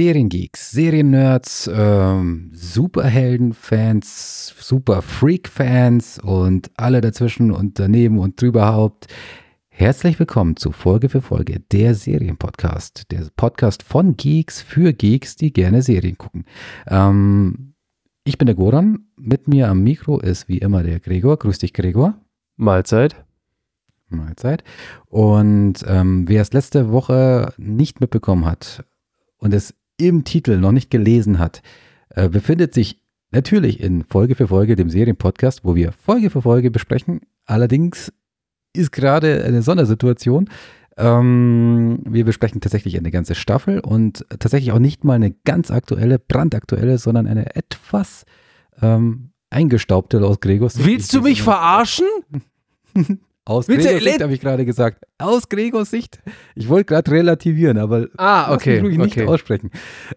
Seriengeeks, Seriennerds, ähm, Superheldenfans, Superfreak-Fans und alle dazwischen und daneben und drüberhaupt. Herzlich willkommen zu Folge für Folge der Serienpodcast. Der Podcast von Geeks für Geeks, die gerne Serien gucken. Ähm, ich bin der Goran. Mit mir am Mikro ist wie immer der Gregor. Grüß dich, Gregor. Mahlzeit. Mahlzeit. Und ähm, wer es letzte Woche nicht mitbekommen hat und es im Titel noch nicht gelesen hat, äh, befindet sich natürlich in Folge für Folge dem Serienpodcast, wo wir Folge für Folge besprechen. Allerdings ist gerade eine Sondersituation. Ähm, wir besprechen tatsächlich eine ganze Staffel und tatsächlich auch nicht mal eine ganz aktuelle, brandaktuelle, sondern eine etwas ähm, eingestaubte aus Gregors. Willst du mich verarschen? Aus Bitte, Gregors Sicht habe ich gerade gesagt. Aus Gregors Sicht. Ich wollte gerade relativieren, aber ah, okay, mich nicht okay. aussprechen.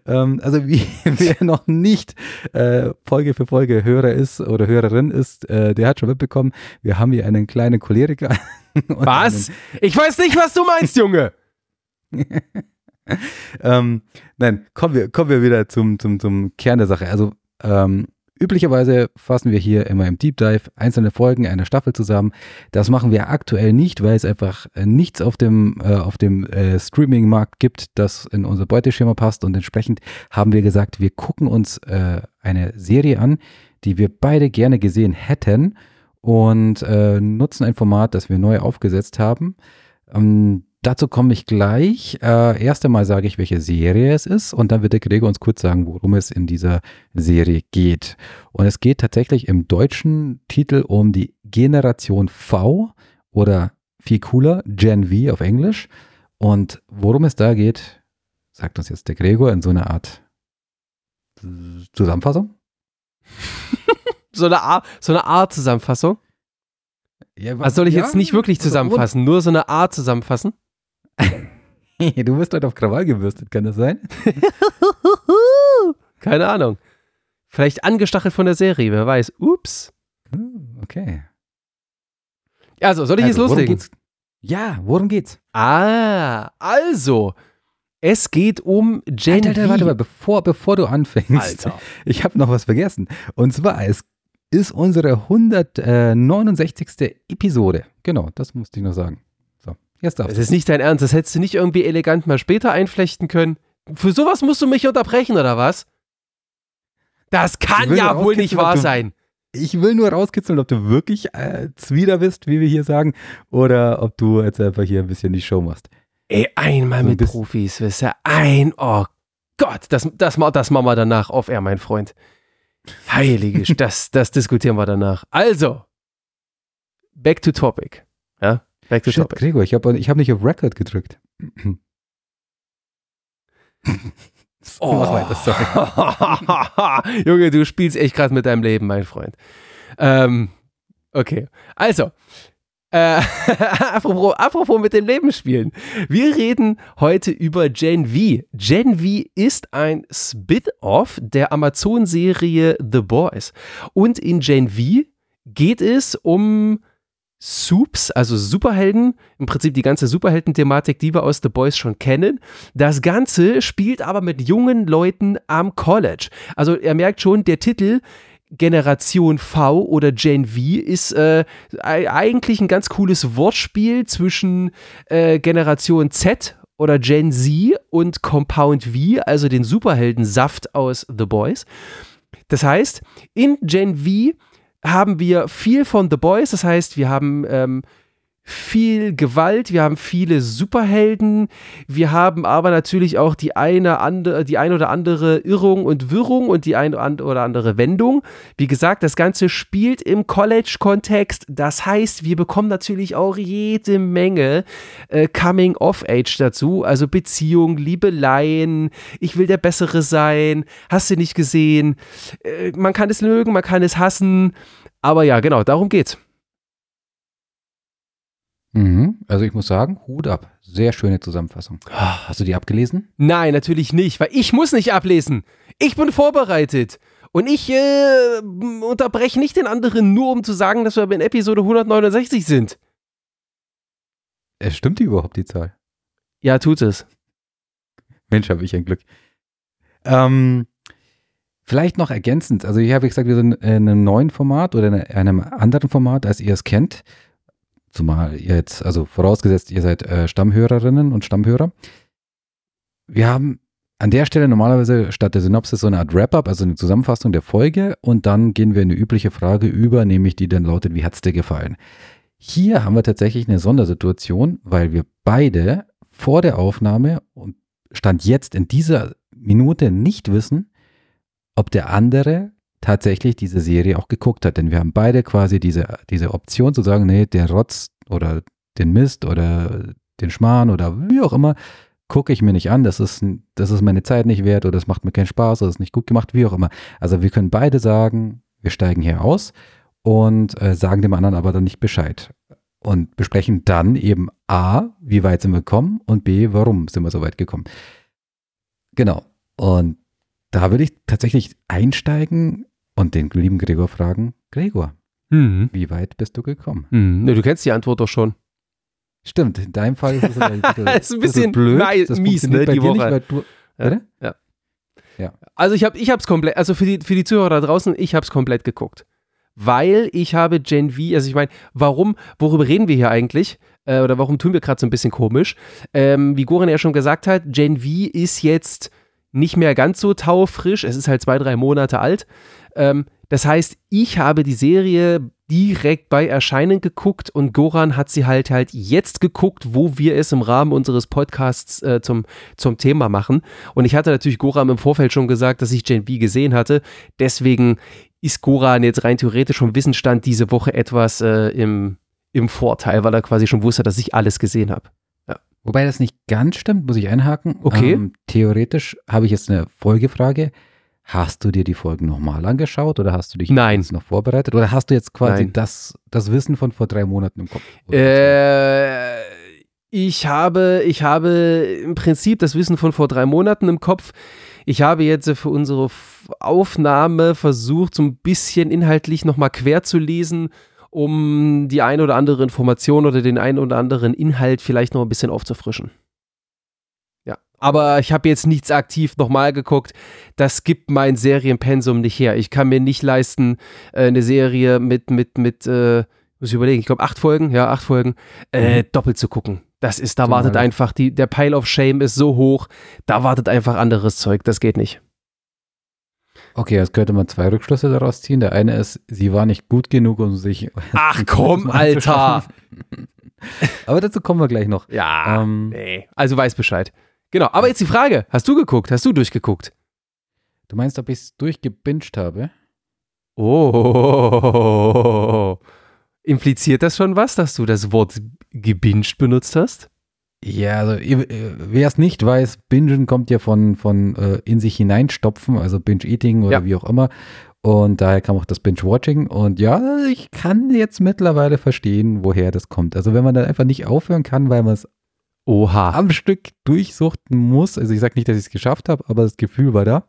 Ähm, also wie, wer noch nicht äh, Folge für Folge Hörer ist oder Hörerin ist, äh, der hat schon mitbekommen, wir haben hier einen kleinen Choleriker. Was? Ich weiß nicht, was du meinst, Junge. ähm, nein, kommen wir, kommen wir wieder zum, zum, zum Kern der Sache. Also ähm, Üblicherweise fassen wir hier immer im Deep Dive einzelne Folgen einer Staffel zusammen. Das machen wir aktuell nicht, weil es einfach äh, nichts auf dem, äh, auf dem äh, Streaming-Markt gibt, das in unser Beuteschema passt. Und entsprechend haben wir gesagt, wir gucken uns äh, eine Serie an, die wir beide gerne gesehen hätten und äh, nutzen ein Format, das wir neu aufgesetzt haben. Ähm, Dazu komme ich gleich. Äh, erst einmal sage ich, welche Serie es ist und dann wird der Gregor uns kurz sagen, worum es in dieser Serie geht. Und es geht tatsächlich im deutschen Titel um die Generation V oder viel cooler, Gen V auf Englisch. Und worum es da geht, sagt uns jetzt der Gregor in so einer Art Zusammenfassung. so, eine Art, so eine Art Zusammenfassung? Ja, was, also soll ich ja? jetzt nicht wirklich also zusammenfassen, nur so eine Art zusammenfassen? du bist heute auf Krawall gebürstet, kann das sein? Keine Ahnung. Vielleicht angestachelt von der Serie, wer weiß. Ups. Hm, okay. Also, soll ich also, jetzt loslegen? Worum ja, worum geht's? Ah, also. Es geht um Gen Alter, Alter, warte mal, bevor, bevor du anfängst. Alter. Ich habe noch was vergessen. Und zwar, es ist unsere 169. Episode. Genau, das musste ich noch sagen. Jetzt darfst Das ist nicht dein Ernst. Das hättest du nicht irgendwie elegant mal später einflechten können. Für sowas musst du mich unterbrechen, oder was? Das kann ja wohl nicht wahr du, sein. Ich will nur rauskitzeln, ob du wirklich äh, Zwider bist, wie wir hier sagen, oder ob du jetzt einfach hier ein bisschen die Show machst. Ey, einmal so mit Profis, wisst ihr? Ein, oh Gott, das, das, das machen wir danach auf Air, mein Freund. Heilige, das, das diskutieren wir danach. Also, back to topic. Back to Shit, topic. Gregor, ich habe ich hab nicht auf Record gedrückt. oh. Mach weiter, sorry. Junge, du spielst echt gerade mit deinem Leben, mein Freund. Ähm, okay, also, äh, apropos, apropos mit dem Leben spielen. Wir reden heute über Gen V. Gen V ist ein Spin-off der Amazon-Serie The Boys. Und in Gen V geht es um Soups, also Superhelden, im Prinzip die ganze Superhelden-Thematik, die wir aus The Boys schon kennen. Das Ganze spielt aber mit jungen Leuten am College. Also er merkt schon, der Titel Generation V oder Gen V ist äh, eigentlich ein ganz cooles Wortspiel zwischen äh, Generation Z oder Gen Z und Compound V, also den Superheldensaft aus The Boys. Das heißt, in Gen V haben wir viel von The Boys, das heißt, wir haben ähm, viel Gewalt, wir haben viele Superhelden, wir haben aber natürlich auch die eine, andere, die eine oder andere Irrung und Wirrung und die eine oder andere Wendung. Wie gesagt, das Ganze spielt im College-Kontext, das heißt, wir bekommen natürlich auch jede Menge äh, Coming-of-Age dazu, also Beziehung, Liebeleien, ich will der Bessere sein, hast du nicht gesehen, äh, man kann es mögen, man kann es hassen, aber ja, genau, darum geht's. Mhm. Also ich muss sagen, Hut ab. Sehr schöne Zusammenfassung. Hast du die abgelesen? Nein, natürlich nicht, weil ich muss nicht ablesen. Ich bin vorbereitet. Und ich äh, unterbreche nicht den anderen nur, um zu sagen, dass wir in Episode 169 sind. Es stimmt die überhaupt, die Zahl? Ja, tut es. Mensch, habe ich ein Glück. Ähm, vielleicht noch ergänzend, also ich habe gesagt, wir sind in einem neuen Format oder in einem anderen Format, als ihr es kennt. Zumal ihr jetzt, also vorausgesetzt, ihr seid äh, Stammhörerinnen und Stammhörer. Wir haben an der Stelle normalerweise statt der Synopsis so eine Art Wrap-up, also eine Zusammenfassung der Folge und dann gehen wir in eine übliche Frage über, nämlich die dann lautet, wie hat es dir gefallen? Hier haben wir tatsächlich eine Sondersituation, weil wir beide vor der Aufnahme und Stand jetzt in dieser Minute nicht wissen, ob der andere tatsächlich diese Serie auch geguckt hat. Denn wir haben beide quasi diese, diese Option zu sagen, nee, der Rotz oder den Mist oder den Schmarrn oder wie auch immer, gucke ich mir nicht an, das ist, das ist meine Zeit nicht wert oder das macht mir keinen Spaß oder das ist nicht gut gemacht, wie auch immer. Also wir können beide sagen, wir steigen hier aus und äh, sagen dem anderen aber dann nicht Bescheid. Und besprechen dann eben A, wie weit sind wir gekommen und B, warum sind wir so weit gekommen. Genau. Und da würde ich tatsächlich einsteigen und den lieben Gregor fragen, Gregor, Mhm. wie weit bist du gekommen? Mhm. Ne, du kennst die Antwort doch schon. Stimmt, in deinem Fall ist es ein bisschen, ist ein bisschen blöd. Das mies, ne, die nicht, Woche. weil du, Ja. Ja. Ja. Also ich habe ich hab's komplett, also für die, für die Zuhörer da draußen, ich habe es komplett geguckt. Weil ich habe Gen V, also ich meine, warum, worüber reden wir hier eigentlich? Äh, oder warum tun wir gerade so ein bisschen komisch? Ähm, wie Goran ja schon gesagt hat, Gen V ist jetzt nicht mehr ganz so taufrisch. Es ist halt zwei, drei Monate alt. Ähm, das heißt, ich habe die Serie direkt bei Erscheinen geguckt und Goran hat sie halt halt jetzt geguckt, wo wir es im Rahmen unseres Podcasts äh, zum, zum Thema machen. Und ich hatte natürlich Goran im Vorfeld schon gesagt, dass ich Gen V gesehen hatte. Deswegen ist Goran jetzt rein theoretisch vom Wissensstand diese Woche etwas äh, im, im Vorteil, weil er quasi schon wusste, dass ich alles gesehen habe. Wobei das nicht ganz stimmt, muss ich einhaken. Okay. Ähm, theoretisch habe ich jetzt eine Folgefrage. Hast du dir die Folgen nochmal angeschaut oder hast du dich Nein. jetzt noch vorbereitet? Oder hast du jetzt quasi Nein. das, das Wissen von vor drei Monaten im Kopf? Äh, ich habe, ich habe im Prinzip das Wissen von vor drei Monaten im Kopf. Ich habe jetzt für unsere Aufnahme versucht, so ein bisschen inhaltlich nochmal quer zu lesen, um die eine oder andere Information oder den einen oder anderen Inhalt vielleicht noch ein bisschen aufzufrischen. Ja, aber ich habe jetzt nichts aktiv nochmal geguckt. Das gibt mein Serienpensum nicht her. Ich kann mir nicht leisten, äh, eine Serie mit, mit, mit, äh, muss ich überlegen, ich glaube acht Folgen, ja, acht Folgen, äh, doppelt zu gucken. Das ist, da Zumal wartet einfach, die, der Pile of Shame ist so hoch, da wartet einfach anderes Zeug, das geht nicht. Okay, jetzt könnte man zwei Rückschlüsse daraus ziehen. Der eine ist, sie war nicht gut genug, um sich. Ach komm, Alter! Aber dazu kommen wir gleich noch. Ja, Ähm, nee, also weiß Bescheid. Genau, aber jetzt die Frage, hast du geguckt, hast du durchgeguckt? Du meinst, ob ich es durchgebinged habe? Oh, impliziert das schon was, dass du das Wort gebinged benutzt hast? Ja, also wer es nicht weiß, Bingen kommt ja von, von äh, in sich hineinstopfen, also Binge-Eating oder Ja. wie auch immer. Und daher kam auch das Binge-Watching. Und ja, ich kann jetzt mittlerweile verstehen, woher das kommt. Also wenn man dann einfach nicht aufhören kann, weil man es Oha. am Stück durchsuchten muss. Also ich sage nicht, dass ich es geschafft habe, aber das Gefühl war da.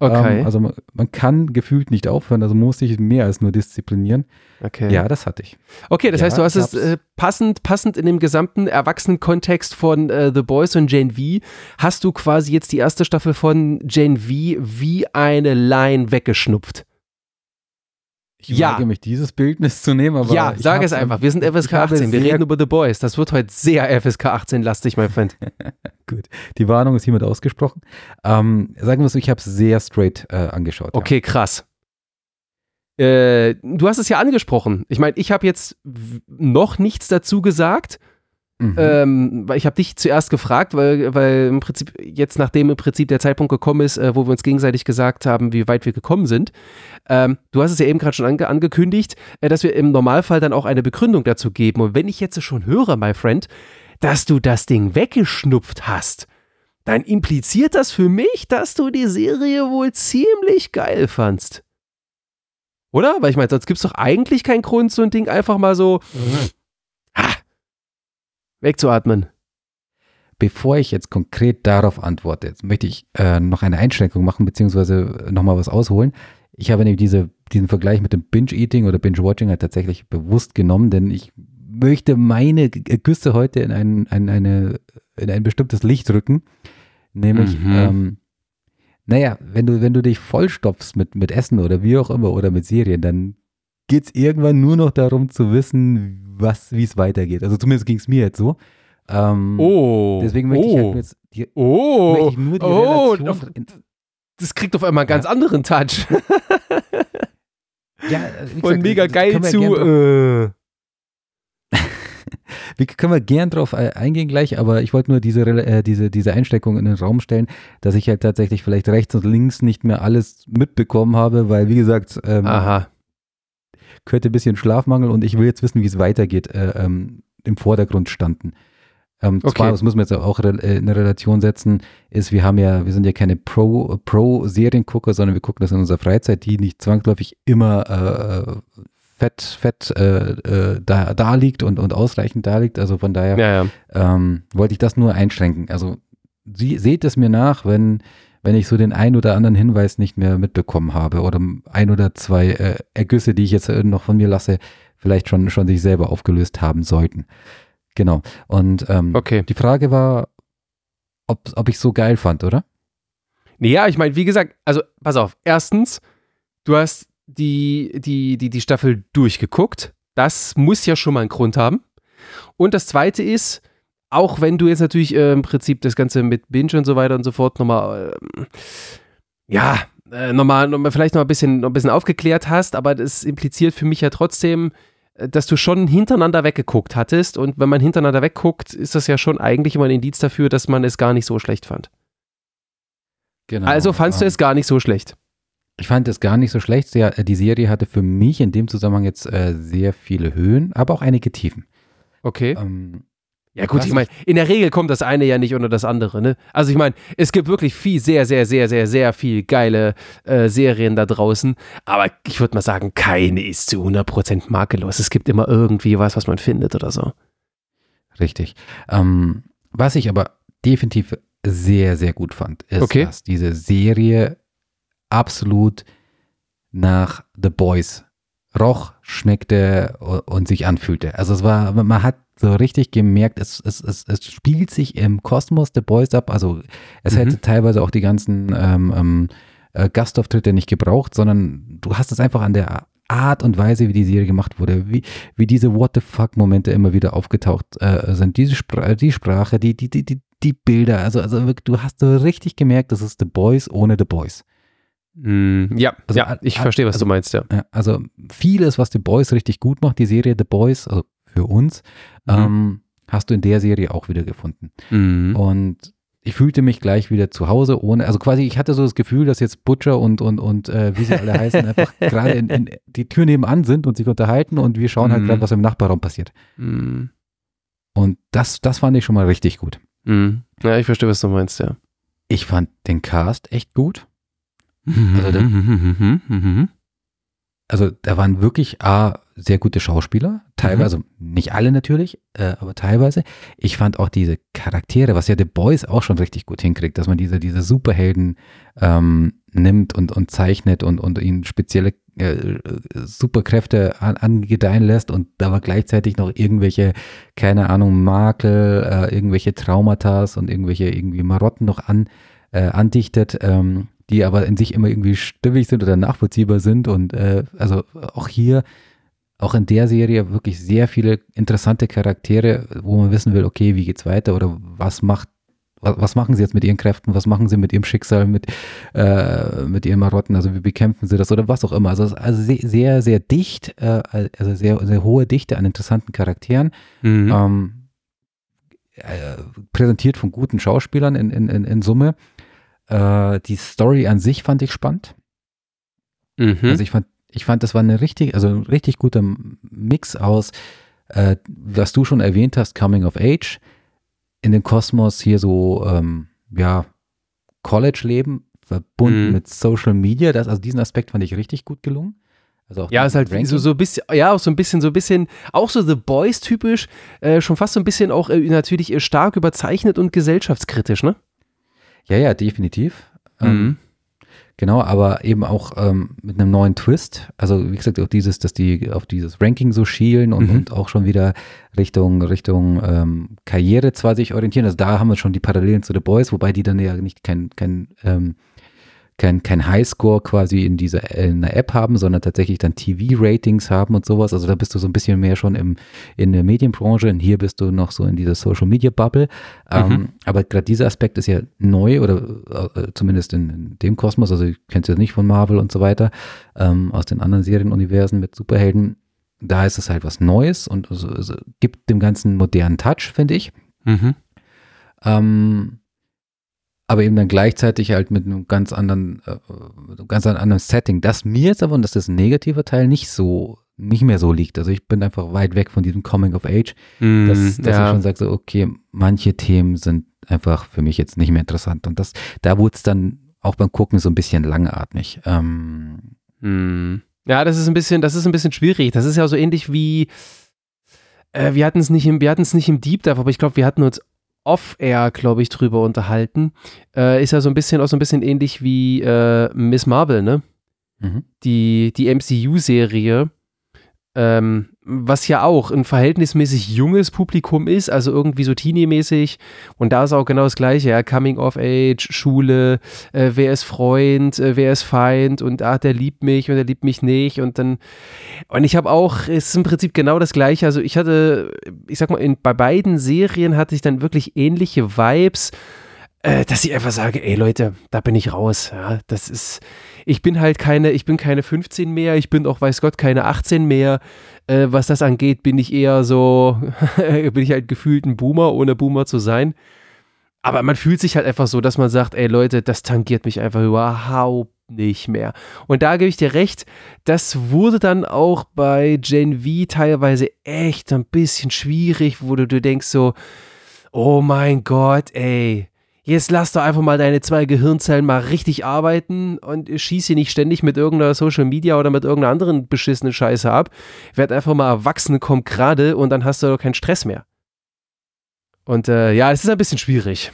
Okay. Ähm, also man, man kann gefühlt nicht aufhören, also muss sich mehr als nur disziplinieren. okay. Ja, das hatte ich. Okay, das Ja, heißt, du hast ich es äh, passend, passend in dem gesamten Erwachsenen-Kontext von äh, The Boys und Jane V, hast du quasi jetzt die erste Staffel von Jane V wie eine Line weggeschnupft. Ich Ja. wage mich dieses Bildnis zu nehmen, aber ja, sag es einfach. Wir sind FSK ich habe 18. Wir reden über The Boys. Das wird heute sehr FSK 18-lastig, mein Freund. Gut, die Warnung ist hiermit ausgesprochen. Ähm, sagen wir so, ich habe es sehr straight äh, angeschaut. Okay, krass. Äh, du hast es ja angesprochen. Ich meine, ich habe jetzt noch nichts dazu gesagt. Mhm. Ähm, weil ich habe dich zuerst gefragt, weil, weil im Prinzip jetzt, nachdem im Prinzip der Zeitpunkt gekommen ist, äh, wo wir uns gegenseitig gesagt haben, wie weit wir gekommen sind. Ähm, du hast es ja eben gerade schon ange angekündigt, äh, dass wir im Normalfall dann auch eine Begründung dazu geben. Und wenn ich jetzt schon höre, my friend, dass du das Ding weggeschnupft hast, dann impliziert das für mich, dass du die Serie wohl ziemlich geil fandst. Oder? Weil ich meine, sonst gibt es doch eigentlich keinen Grund, so ein Ding einfach mal so ha, wegzuatmen. Bevor ich jetzt konkret darauf antworte, jetzt möchte ich äh, noch eine Einschränkung machen, beziehungsweise nochmal was ausholen. Ich habe nämlich diese, diesen Vergleich mit dem Binge-Eating oder Binge-Watching halt tatsächlich bewusst genommen, denn ich möchte meine G- Küste heute in ein, ein, eine, in ein bestimmtes Licht rücken. Nämlich, Mhm. ähm, naja, wenn du, wenn du dich vollstopfst mit, mit Essen oder wie auch immer oder mit Serien, dann geht es irgendwann nur noch darum zu wissen, was, wie es weitergeht. Also zumindest ging es mir jetzt so. Ähm, oh. Deswegen möchte oh. ich halt jetzt die, Oh. ich nur die oh. Relation. in, Das kriegt auf einmal einen ganz anderen Touch. ja, äh, wie gesagt, mega das geil zu. Äh. Wir können wir gern drauf eingehen gleich, aber ich wollte nur diese, äh, diese, diese Einsteckung in den Raum stellen, dass ich halt tatsächlich vielleicht rechts und links nicht mehr alles mitbekommen habe, weil wie gesagt, ähm, Aha. Gehörte ein bisschen Schlafmangel und ich will jetzt wissen, wie es weitergeht, äh, ähm, im Vordergrund standen. Ähm, Okay. Zwar, das muss man jetzt auch re- äh, in eine Relation setzen, ist, wir haben ja, wir sind ja keine Pro- Pro-Seriengucker, sondern wir gucken das in unserer Freizeit, die nicht zwangsläufig immer äh, fett, fett äh, äh, da, da liegt und, und ausreichend da liegt. Also von daher Ja, ja. ähm, wollte ich das nur einschränken. Also sie, seht es mir nach, wenn, wenn ich so den ein oder anderen Hinweis nicht mehr mitbekommen habe oder ein oder zwei äh, Ergüsse, die ich jetzt äh, noch von mir lasse, vielleicht schon, schon sich selber aufgelöst haben sollten. Genau. Und ähm, Okay. die Frage war, ob, ob ich so geil fand, oder? Nee, ja, ich meine, wie gesagt, also pass auf. Erstens, du hast die, die, die, die Staffel durchgeguckt. Das muss ja schon mal einen Grund haben. Und das zweite ist, auch wenn du jetzt natürlich äh, im Prinzip das Ganze mit Binge und so weiter und so fort nochmal, ähm, ja, äh, nochmal, nochmal, vielleicht noch ein bisschen, noch ein bisschen aufgeklärt hast, aber das impliziert für mich ja trotzdem, äh, dass du schon hintereinander weggeguckt hattest. Und wenn man hintereinander wegguckt, ist das ja schon eigentlich immer ein Indiz dafür, dass man es gar nicht so schlecht fand. Genau. Also fandst du es gar nicht so schlecht. Ich fand es gar nicht so schlecht. Äh, die Serie hatte für mich in dem Zusammenhang jetzt äh, sehr viele Höhen, aber auch einige Tiefen. Okay. Ähm, Ja gut, ich meine, in der Regel kommt das eine ja nicht unter das andere, ne? Also ich meine, es gibt wirklich viel, sehr, sehr, sehr, sehr, sehr viel geile äh, Serien da draußen, aber ich würde mal sagen, keine ist zu 100% makellos. Es gibt immer irgendwie was, was man findet oder so. Richtig. Ähm, was ich aber definitiv sehr, sehr gut fand, ist, Okay. dass diese Serie absolut nach The Boys roch, schmeckte und sich anfühlte. Also es war, man hat so richtig gemerkt, es, es, es, es spielt sich im Kosmos The Boys ab. Also es Mhm. hätte teilweise auch die ganzen ähm, ähm, äh, Gastauftritte nicht gebraucht, sondern du hast es einfach an der Art und Weise, wie die Serie gemacht wurde, wie, wie diese What the fuck-Momente immer wieder aufgetaucht äh, sind. Diese Spra die Sprache, die, die, die, die, die Bilder, also, also wirklich, du hast so richtig gemerkt, das ist The Boys ohne The Boys. ja, Also, ja, ich verstehe, was also- du meinst, ja. Ja, also vieles, was The Boys richtig gut macht, die Serie The Boys, also für uns, Mhm. ähm, hast du in der Serie auch wieder gefunden. Mhm. Und ich fühlte mich gleich wieder zu Hause, ohne, also quasi, ich hatte so das Gefühl, dass jetzt Butcher und, und, und äh, wie sie alle heißen, einfach gerade in, in die Tür nebenan sind und sich unterhalten und wir schauen halt Mhm. gerade, was im Nachbarraum passiert. Mhm. Und das, das fand ich schon mal richtig gut. Mhm. Ja, ich verstehe, was du meinst, ja. Ich fand den Cast echt gut. Also der- Mhm. Mhm. Also da waren wirklich A, sehr gute Schauspieler, teilweise, Mhm. nicht alle natürlich, äh, aber teilweise. Ich fand auch diese Charaktere, was ja The Boys auch schon richtig gut hinkriegt, dass man diese, diese Superhelden ähm, nimmt und, und zeichnet und, und ihnen spezielle äh, Superkräfte an, angedeihen lässt und da war gleichzeitig noch irgendwelche, keine Ahnung, Makel, äh, irgendwelche Traumata und irgendwelche irgendwie Marotten noch an, äh, andichtet, ähm, die aber in sich immer irgendwie stimmig sind oder nachvollziehbar sind und äh, also auch hier, auch in der Serie wirklich sehr viele interessante Charaktere, wo man wissen will, okay, wie geht's weiter oder was macht was, machen sie jetzt mit ihren Kräften, was machen sie mit ihrem Schicksal, mit, äh, mit ihren Marotten, also wie bekämpfen sie das oder was auch immer. Also, also sehr, sehr, dicht, äh, also sehr, sehr hohe Dichte an interessanten Charakteren, Mhm. ähm, äh, präsentiert von guten Schauspielern in, in, in Summe. Äh, die Story an sich fand ich spannend. Mhm. Also ich fand, ich fand, das war eine richtig, also ein richtig guter Mix aus, äh, was du schon erwähnt hast, Coming of Age, in den Kosmos hier so, ähm, ja, College-Leben verbunden Mhm. mit Social Media. Das, also diesen Aspekt fand ich richtig gut gelungen. Also auch Ja, ist halt Ranking. so, so ein bisschen, ja, auch so ein bisschen, so ein bisschen, auch so The Boys typisch, äh, schon fast so ein bisschen auch äh, natürlich stark überzeichnet und gesellschaftskritisch, ne? Ja, ja, definitiv. Ähm, Genau, aber eben auch ähm, mit einem neuen Twist. Also wie gesagt, auch dieses, dass die auf dieses Ranking so schielen und, Mhm. und auch schon wieder Richtung Richtung ähm, Karriere zwar sich orientieren. Also da haben wir schon die Parallelen zu The Boys, wobei die dann ja nicht kein kein ähm, kein, kein Highscore quasi in dieser in einer App haben, sondern tatsächlich dann TV-Ratings haben und sowas. Also da bist du so ein bisschen mehr schon im, in der Medienbranche und hier bist du noch so in dieser Social-Media-Bubble. Ähm, mhm. Ähm, aber gerade dieser Aspekt ist ja neu oder äh, zumindest in, in, dem Kosmos, also ich kenne es ja nicht von Marvel und so weiter, ähm, aus den anderen Serienuniversen mit Superhelden. Da ist es halt was Neues und also, also gibt dem Ganzen modernen Touch, finde ich. Mhm. Ähm, aber eben dann gleichzeitig halt mit einem ganz anderen, äh, ganz anderen Setting, das mir jetzt aber, und das ist ein negativer Teil, nicht so, nicht mehr so liegt. Also ich bin einfach weit weg von diesem Coming of Age, mm, dass, dass ja. ich schon sage, so, okay, manche Themen sind einfach für mich jetzt nicht mehr interessant. Und das, da wurde es dann auch beim Gucken so ein bisschen langatmig. Ähm, mm. Ja, das ist ein bisschen, das ist ein bisschen schwierig. Das ist ja so ähnlich wie, äh, wir hatten es nicht im, wir hatten es nicht im Deep Dive, aber ich glaube, wir hatten uns Off-Air, glaube ich, drüber unterhalten. Äh, ist ja so ein bisschen auch so ein bisschen ähnlich wie äh, Miss Marvel, ne? Mhm. Die, die MCU-Serie, ähm, was ja auch ein verhältnismäßig junges Publikum ist, also irgendwie so teenie-mäßig. Und da ist auch genau das Gleiche, ja, Coming of Age, Schule, äh, wer ist Freund, äh, wer ist Feind und ah, der liebt mich und der liebt mich nicht. Und dann, und ich habe auch, es ist im Prinzip genau das Gleiche. Also ich hatte, ich sag mal, in, bei beiden Serien hatte ich dann wirklich ähnliche Vibes, äh, dass ich einfach sage, ey Leute, da bin ich raus. Ja, das ist ich bin halt keine, ich bin keine 15 mehr, ich bin auch, weiß Gott, keine 18 mehr. Äh, was das angeht, bin ich eher so, bin ich halt gefühlt ein Boomer, ohne Boomer zu sein. Aber man fühlt sich halt einfach so, dass man sagt, ey Leute, das tangiert mich einfach überhaupt nicht mehr. Und da gebe ich dir recht, das wurde dann auch bei Gen V teilweise echt ein bisschen schwierig, wo du, du denkst so, oh mein Gott, ey, jetzt lass doch einfach mal deine zwei Gehirnzellen mal richtig arbeiten und schieß sie nicht ständig mit irgendeiner Social Media oder mit irgendeiner anderen beschissenen Scheiße ab. Werd einfach mal erwachsen, komm gerade und dann hast du doch keinen Stress mehr. Und äh, ja, es ist ein bisschen schwierig.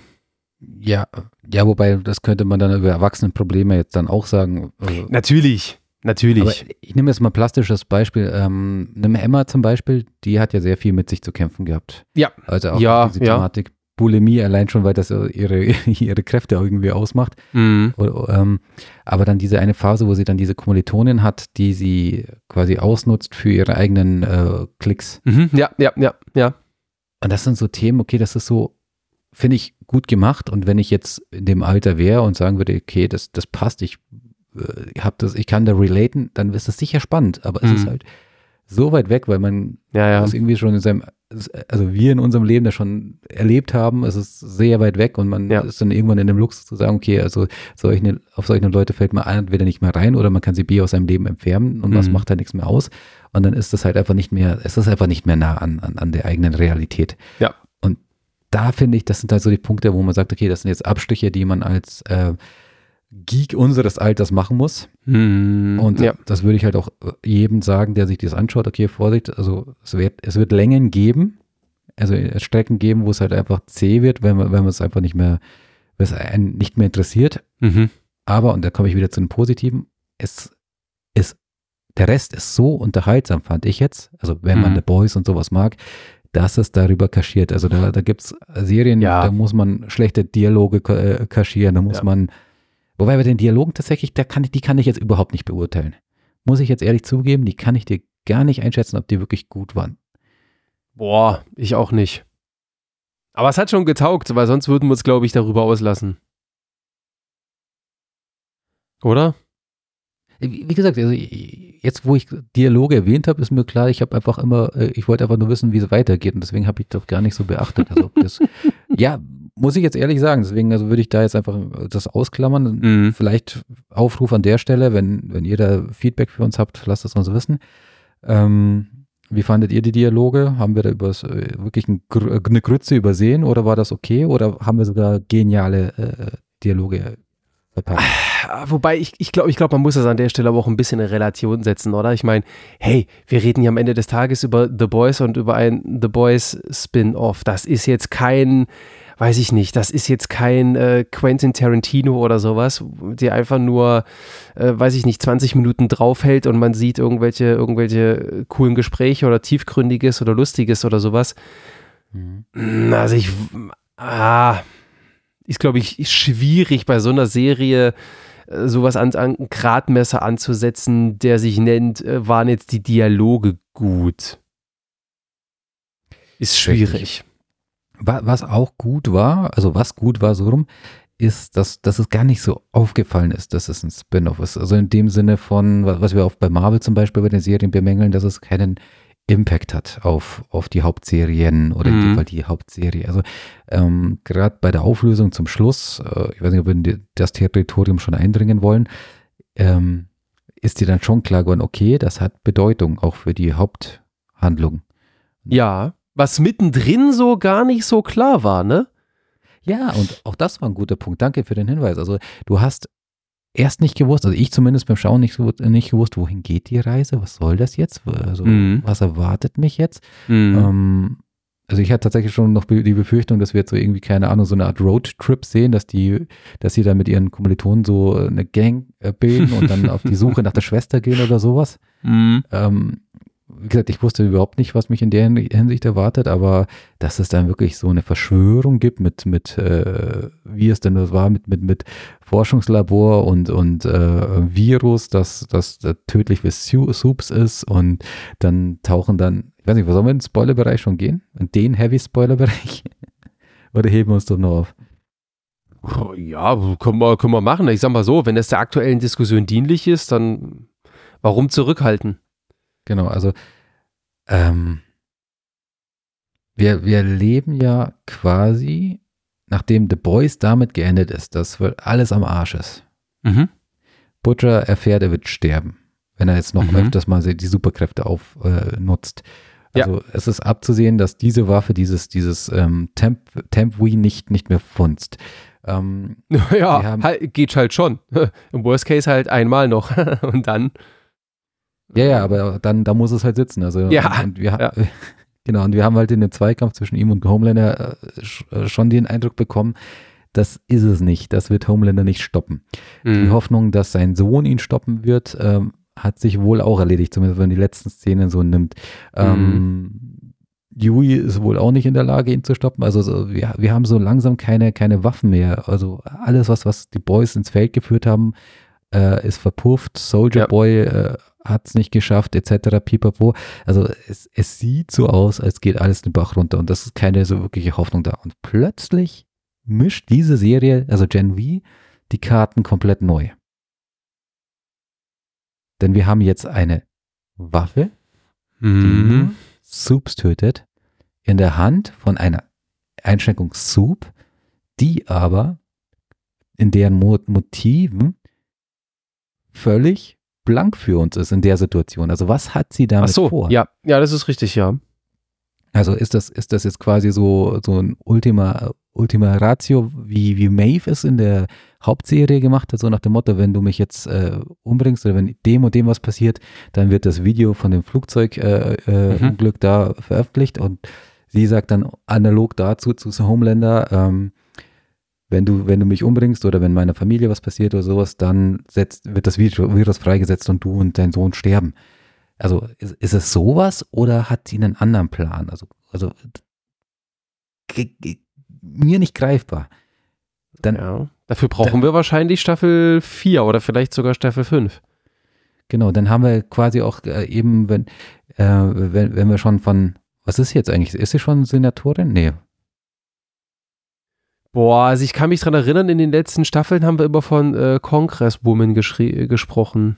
Ja, ja, wobei das könnte man dann über Erwachsenenprobleme jetzt dann auch sagen. Also, natürlich. Natürlich. Aber ich nehme jetzt mal ein plastisches Beispiel. Ähm, eine Emma zum Beispiel, die hat ja sehr viel mit sich zu kämpfen gehabt. Ja. Also auch ja, diese Thematik ja. Bulimie allein schon, weil das ihre, ihre Kräfte irgendwie ausmacht. Mhm. Ähm, aber dann diese eine Phase, wo sie dann diese Kommilitonin hat, die sie quasi ausnutzt für ihre eigenen äh, Klicks. Mhm. Ja, ja, ja, ja. Und das sind so Themen, okay, das ist so, finde ich, gut gemacht. Und wenn ich jetzt in dem Alter wäre und sagen würde, okay, das, das passt, ich äh, hab das, ich kann da relaten, dann ist das sicher spannend. Aber mhm. es ist halt so weit weg, weil man ja, ja. das irgendwie schon in seinem also wir in unserem Leben das schon erlebt haben, es ist sehr weit weg und man ja. ist dann irgendwann in dem Luxus zu sagen, okay, also solche, auf solche Leute fällt man entweder nicht mehr rein oder man kann sie B aus seinem Leben entfernen und mhm. das macht da nichts mehr aus. Und dann ist das halt einfach nicht mehr, es ist einfach nicht mehr nah an, an, an der eigenen Realität. Ja. Und da finde ich, das sind halt so die Punkte, wo man sagt, okay, das sind jetzt Abstriche, die man als äh, Geek unseres Alters machen muss. Hm, und ja. das würde ich halt auch jedem sagen, der sich das anschaut, okay, Vorsicht, also es wird, es wird Längen geben, also Strecken geben, wo es halt einfach zäh wird, wenn man, wenn man es einfach nicht mehr, wenn es einen nicht mehr interessiert. Mhm. Aber, und da komme ich wieder zu den Positiven, es ist, der Rest ist so unterhaltsam, fand ich jetzt, also wenn mhm. man The Boys und sowas mag, dass es darüber kaschiert. Also da, da gibt es Serien, ja. da muss man schlechte Dialoge äh, kaschieren, da muss ja. man Wobei bei den Dialogen tatsächlich, da kann ich, die kann ich jetzt überhaupt nicht beurteilen. Muss ich jetzt ehrlich zugeben, die kann ich dir gar nicht einschätzen, ob die wirklich gut waren. Boah, ich auch nicht. Aber es hat schon getaugt, weil sonst würden wir uns, glaube ich, darüber auslassen. Oder? Wie gesagt, also jetzt, wo ich Dialoge erwähnt habe, ist mir klar, ich habe einfach immer, äh, ich wollte einfach nur wissen, wie es weitergeht und deswegen habe ich doch gar nicht so beachtet. Also das, ja, muss ich jetzt ehrlich sagen. Deswegen also würde ich da jetzt einfach das ausklammern. Mhm. Vielleicht Aufruf an der Stelle, wenn, wenn ihr da Feedback für uns habt, lasst es uns wissen. Ähm, wie fandet ihr die Dialoge? Haben wir da übers, äh, wirklich ein, eine Grütze übersehen oder war das okay? Oder haben wir sogar geniale äh, Dialoge verpackt? Ah, wobei ich, ich glaube, ich glaub, man muss das an der Stelle aber auch ein bisschen in Relation setzen, oder? Ich meine, hey, wir reden ja am Ende des Tages über The Boys und über ein The Boys Spin-off. Das ist jetzt kein weiß ich nicht, das ist jetzt kein äh, Quentin Tarantino oder sowas, der einfach nur, äh, weiß ich nicht, 20 Minuten draufhält und man sieht irgendwelche, irgendwelche coolen Gespräche oder tiefgründiges oder lustiges oder sowas. Mhm. Also ich, ah, ist glaube ich schwierig bei so einer Serie äh, sowas an, an ein Gradmesser anzusetzen, der sich nennt, äh, waren jetzt die Dialoge gut. Ist schwierig. Was auch gut war, also was gut war so rum, ist, dass, dass es gar nicht so aufgefallen ist, dass es ein Spin-off ist. Also in dem Sinne von, was wir auch bei Marvel zum Beispiel bei den Serien bemängeln, dass es keinen Impact hat auf, auf die Hauptserien oder in dem Mhm. Fall die Hauptserie. Also ähm, gerade bei der Auflösung zum Schluss, äh, ich weiß nicht, ob wir in das Territorium schon eindringen wollen, ähm, ist dir dann schon klar geworden, okay, das hat Bedeutung auch für die Haupthandlung. Ja, was mittendrin so gar nicht so klar war, ne? Ja, und auch das war ein guter Punkt. Danke für den Hinweis. Also du hast erst nicht gewusst, also ich zumindest beim Schauen nicht, nicht gewusst, wohin geht die Reise, was soll das jetzt, also Mhm. was erwartet mich jetzt. Mhm. Ähm, also ich hatte tatsächlich schon noch die Befürchtung, dass wir jetzt so irgendwie, keine Ahnung, so eine Art Roadtrip sehen, dass die, dass sie da mit ihren Kommilitonen so eine Gang äh, bilden und dann auf die Suche nach der Schwester gehen oder sowas. Mhm. Ähm, wie gesagt, ich wusste überhaupt nicht, was mich in der Hinsicht erwartet, aber dass es dann wirklich so eine Verschwörung gibt mit, mit äh, wie es denn das war, mit, mit, mit Forschungslabor und, und äh, Virus, das, das äh, tödlich für Su- Soups ist und dann tauchen dann, ich weiß nicht, sollen wir in den Spoilerbereich schon gehen? In den Heavy-Spoiler-Bereich? Oder heben wir uns doch noch auf? Ja, können wir, können wir machen. Ich sag mal so, wenn das der aktuellen Diskussion dienlich ist, dann warum zurückhalten? Genau, also ähm, wir, wir leben ja quasi, nachdem The Boys damit geendet ist, dass alles am Arsch ist. Mhm. Butcher erfährt, er wird sterben, wenn er jetzt noch Mhm. öfters mal die Superkräfte aufnutzt. Äh, nutzt. Ja. also es ist abzusehen, dass diese Waffe, dieses, dieses ähm, Temp, Temp Wii nicht, nicht mehr funzt. Ähm, Ja, haben- halt, geht halt schon. Im Worst Case halt einmal noch. Und dann. Ja, ja, aber dann, da muss es halt sitzen. Also, Ja, und, wir, ja. Genau, und wir haben halt in dem Zweikampf zwischen ihm und Homelander äh, äh, schon den Eindruck bekommen, das ist es nicht. Das wird Homelander nicht stoppen. Die Mhm. Hoffnung, dass sein Sohn ihn stoppen wird, ähm, hat sich wohl auch erledigt, zumindest wenn man die letzten Szenen so nimmt. Ähm, Yui ist wohl auch nicht in der Lage, ihn zu stoppen. Also so, wir, wir haben so langsam keine, keine Waffen mehr. Also alles, was, was die Boys ins Feld geführt haben, äh, ist verpufft. Soldier Ja. Boy äh, hat es nicht geschafft, etc. Pipapo. Also es, es sieht so aus, als geht alles den Bach runter und das ist keine so wirkliche Hoffnung da. Und plötzlich mischt diese Serie, also Gen V, die Karten komplett neu. Denn wir haben jetzt eine Waffe, die Mhm. nur Soups tötet, in der Hand von einer Einschränkung Soup, die aber in deren Mo Motiven völlig blank für uns ist in der Situation. Also was hat sie Ach damit so, vor? ja, ja, das ist richtig, ja. Also ist das, ist das jetzt quasi so, so ein Ultima, Ultima Ratio, wie, wie Maeve es in der Hauptserie gemacht hat, so nach dem Motto, wenn du mich jetzt äh, umbringst oder wenn dem und dem was passiert, dann wird das Video von dem Flugzeugunglück äh, Mhm. Unglück da veröffentlicht und sie sagt dann analog dazu zu Homelander, ähm, wenn du, wenn du mich umbringst oder wenn meiner Familie was passiert oder sowas, dann setzt, wird das Virus freigesetzt und du und dein Sohn sterben. Also ist, ist es sowas oder hat sie einen anderen Plan? Also, also mir nicht greifbar. Dann, ja. Dafür brauchen wir wahrscheinlich Staffel 4 oder vielleicht sogar Staffel 5. genau, dann haben wir quasi auch äh, eben, wenn, äh, wenn, wenn wir schon von, was ist sie jetzt eigentlich? Ist sie schon Senatorin? Nee. Boah, also ich kann mich dran erinnern, in den letzten Staffeln haben wir immer von äh, Congresswoman geschri- gesprochen.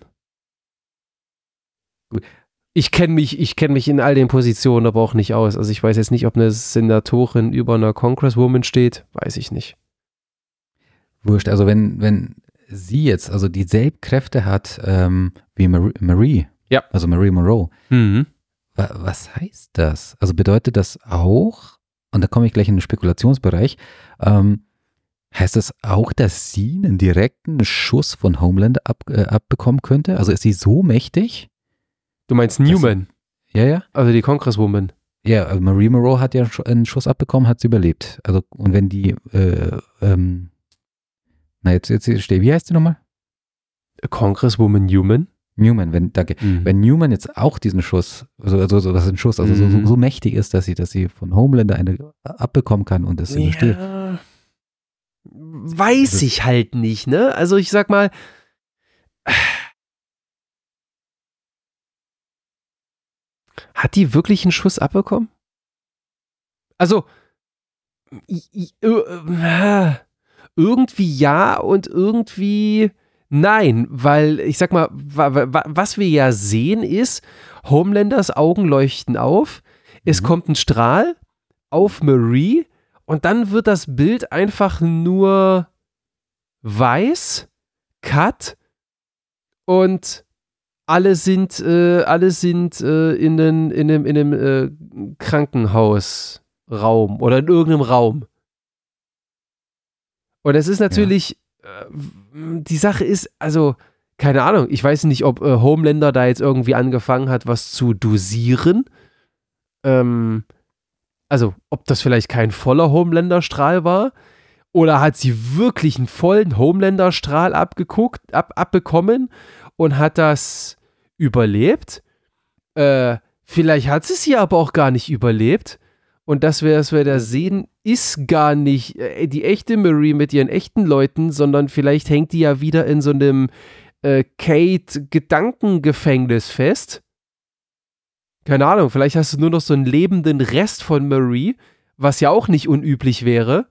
Ich kenne mich, ich kenne mich in all den Positionen aber auch nicht aus. Also ich weiß jetzt nicht, ob eine Senatorin über einer Congresswoman steht, weiß ich nicht. Wurscht. Also wenn, wenn sie jetzt also dieselben Kräfte hat ähm, wie Marie, Marie, Ja. also Marie Monroe, Mhm. Wa- Was heißt das? Also bedeutet das auch, und da komme ich gleich in den Spekulationsbereich, ähm, heißt das auch, dass sie einen direkten Schuss von Homelander ab, äh, abbekommen könnte? Also ist sie so mächtig? Du meinst Newman, Ja, ja. also die Congresswoman. Ja, also Marie Moreau hat ja einen Schuss abbekommen, hat sie überlebt. Also, und wenn die, äh, ähm, na jetzt, jetzt stehe, wie heißt sie nochmal? Congresswoman Newman? Newman, wenn, danke. Mhm. Wenn Newman jetzt auch diesen Schuss, also, also so, das ist ein Schuss, also so, so, Mhm. so mächtig ist, dass sie, dass sie von Homelander eine abbekommen kann und es übersteht. Ja. Weiß Also- ich halt nicht, ne? Also ich sag mal, Hat die wirklich einen Schuss abbekommen? Also, äh, irgendwie ja und irgendwie nein, weil ich sag mal, was wir ja sehen ist, Homelanders Augen leuchten auf, es mhm. kommt ein Strahl auf Marie und dann wird das Bild einfach nur weiß, cut und alle sind, äh, alle sind äh, in, den, in einem, in einem äh, Krankenhausraum oder in irgendeinem Raum. Und es ist natürlich, ja. Äh, die Sache ist, also, keine Ahnung, ich weiß nicht, ob äh, Homelander da jetzt irgendwie angefangen hat, was zu dosieren. Ähm, also, ob das vielleicht kein voller Homelander-Strahl war. Oder hat sie wirklich einen vollen Homelander-Strahl abgeguckt, ab, abbekommen und hat das überlebt? Äh, vielleicht hat sie es ja aber auch gar nicht überlebt. Und das, was wir da sehen, ist gar nicht äh, die echte Marie mit ihren echten Leuten, sondern vielleicht hängt die ja wieder in so einem äh, Kate-Gedankengefängnis fest. Keine Ahnung, vielleicht hast du nur noch so einen lebenden Rest von Marie, was ja auch nicht unüblich wäre.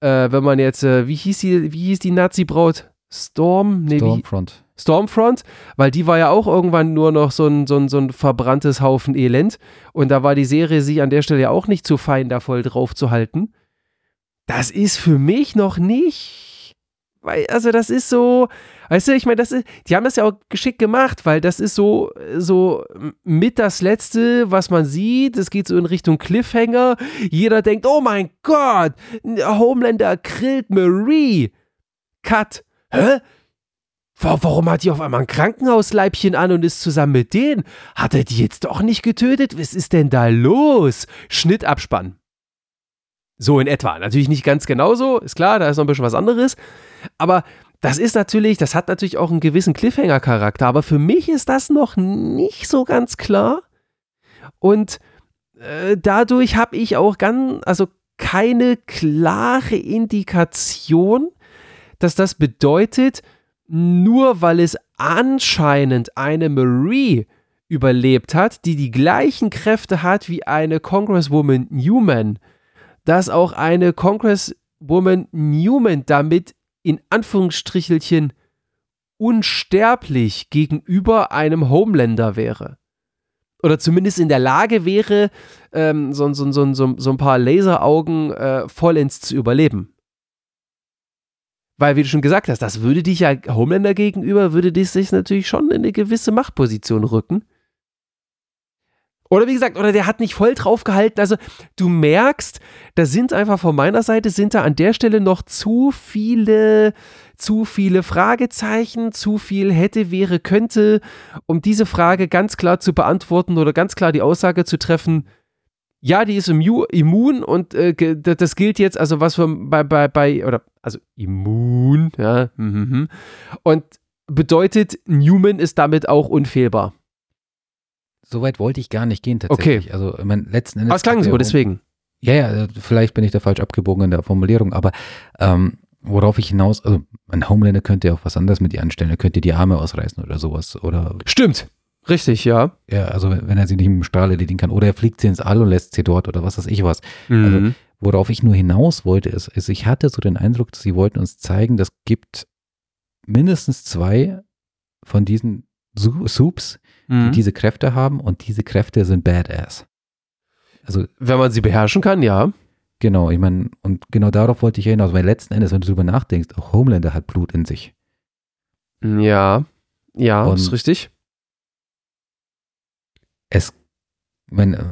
Äh, wenn man jetzt, äh, wie hieß die, die Nazi-Braut? Storm? Nee, Stormfront. Stormfront, weil die war ja auch irgendwann nur noch so ein, so ein, so ein verbranntes Haufen Elend. Und da war die Serie sich an der Stelle ja auch nicht zu fein, da voll drauf zu halten. Das ist für mich noch nicht. Weil, also, das ist so. Weißt du, ich meine, das ist, die haben das ja auch geschickt gemacht, weil das ist so, so mit das Letzte, was man sieht. Es geht so in Richtung Cliffhanger. Jeder denkt, oh mein Gott, Homelander grillt Marie. Cut. Hä? Warum hat die auf einmal ein Krankenhausleibchen an und ist zusammen mit denen? Hat er die jetzt doch nicht getötet? Was ist denn da los? Schnittabspann. So in etwa. Natürlich nicht ganz genauso, ist klar, da ist noch ein bisschen was anderes. Aber das ist natürlich, das hat natürlich auch einen gewissen Cliffhanger-Charakter. Aber für mich ist das noch nicht so ganz klar. Und äh, dadurch habe ich auch ganz, also keine klare Indikation, dass das bedeutet, nur weil es anscheinend eine Marie überlebt hat, die die gleichen Kräfte hat wie eine Congresswoman Newman, dass auch eine Congresswoman Newman damit in Anführungsstrichelchen unsterblich gegenüber einem Homelander wäre. Oder zumindest in der Lage wäre, ähm, so, so, so, so, ein paar Laseraugen äh, vollends zu überleben. Weil, wie du schon gesagt hast, das würde dich ja Homelander gegenüber, würde dich sich natürlich schon in eine gewisse Machtposition rücken. Oder wie gesagt, oder der hat nicht voll drauf gehalten. Also du merkst, da sind einfach von meiner Seite, sind da an der Stelle noch zu viele, zu viele Fragezeichen, zu viel hätte, wäre, könnte, um diese Frage ganz klar zu beantworten oder ganz klar die Aussage zu treffen, ja, die ist immun und äh, das gilt jetzt, also was wir bei, bei, bei, oder, also immun, ja, mhm. und bedeutet, Newman ist damit auch unfehlbar. Soweit wollte ich gar nicht gehen, tatsächlich. Okay. Also, ich meine, letzten Endes. Aber es klang so, deswegen. Ja, ja, vielleicht bin ich da falsch abgebogen in der Formulierung, aber ähm, worauf ich hinaus, also ein Homelander könnte ja auch was anderes mit ihr anstellen, er könnte die Arme ausreißen oder sowas. Oder Stimmt, Richtig, ja. Ja, also wenn er sie nicht im Strahl erledigen kann. Oder er fliegt sie ins All und lässt sie dort oder was weiß ich was. Mhm. Also, worauf ich nur hinaus wollte, ist, ist, ich hatte so den Eindruck, sie wollten uns zeigen, das gibt mindestens zwei von diesen Soups, mhm. die diese Kräfte haben und diese Kräfte sind badass. Also, wenn man sie beherrschen kann, ja. Genau, ich meine, und genau darauf wollte ich hinaus, weil letzten Endes, wenn du darüber nachdenkst, auch Homelander hat Blut in sich. Ja, ja, und, ist richtig es, wenn, äh,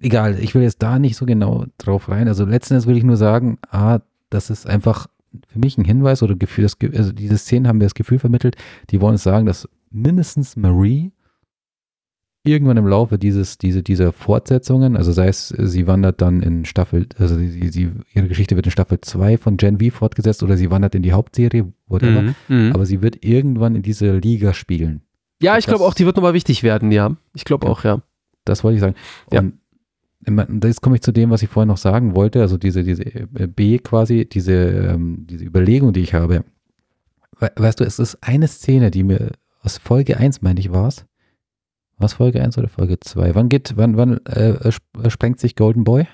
egal, ich will jetzt da nicht so genau drauf rein. Also letztendlich will ich nur sagen, ah, das ist einfach für mich ein Hinweis oder Gefühl, das, also diese Szenen haben mir das Gefühl vermittelt, die wollen uns sagen, dass mindestens Marie irgendwann im Laufe dieses, diese, dieser Fortsetzungen, also sei es, sie wandert dann in Staffel, also sie, sie, ihre Geschichte wird in Staffel 2 von Gen V fortgesetzt oder sie wandert in die Hauptserie, whatever, mhm, mhm. aber sie wird irgendwann in dieser Liga spielen. Ja, ich glaube auch, die wird nochmal wichtig werden, ja. Ich glaube ja, auch, ja. Das wollte ich sagen. Und ja. Jetzt komme ich zu dem, was ich vorhin noch sagen wollte, also diese, diese äh, B quasi, diese, ähm, diese Überlegung, die ich habe. we weißt du, es ist eine Szene, die mir aus Folge 1, meine ich, war es. War es Folge 1 oder Folge 2? Wann geht, wann, wann äh, sp- sprengt sich Golden Boy?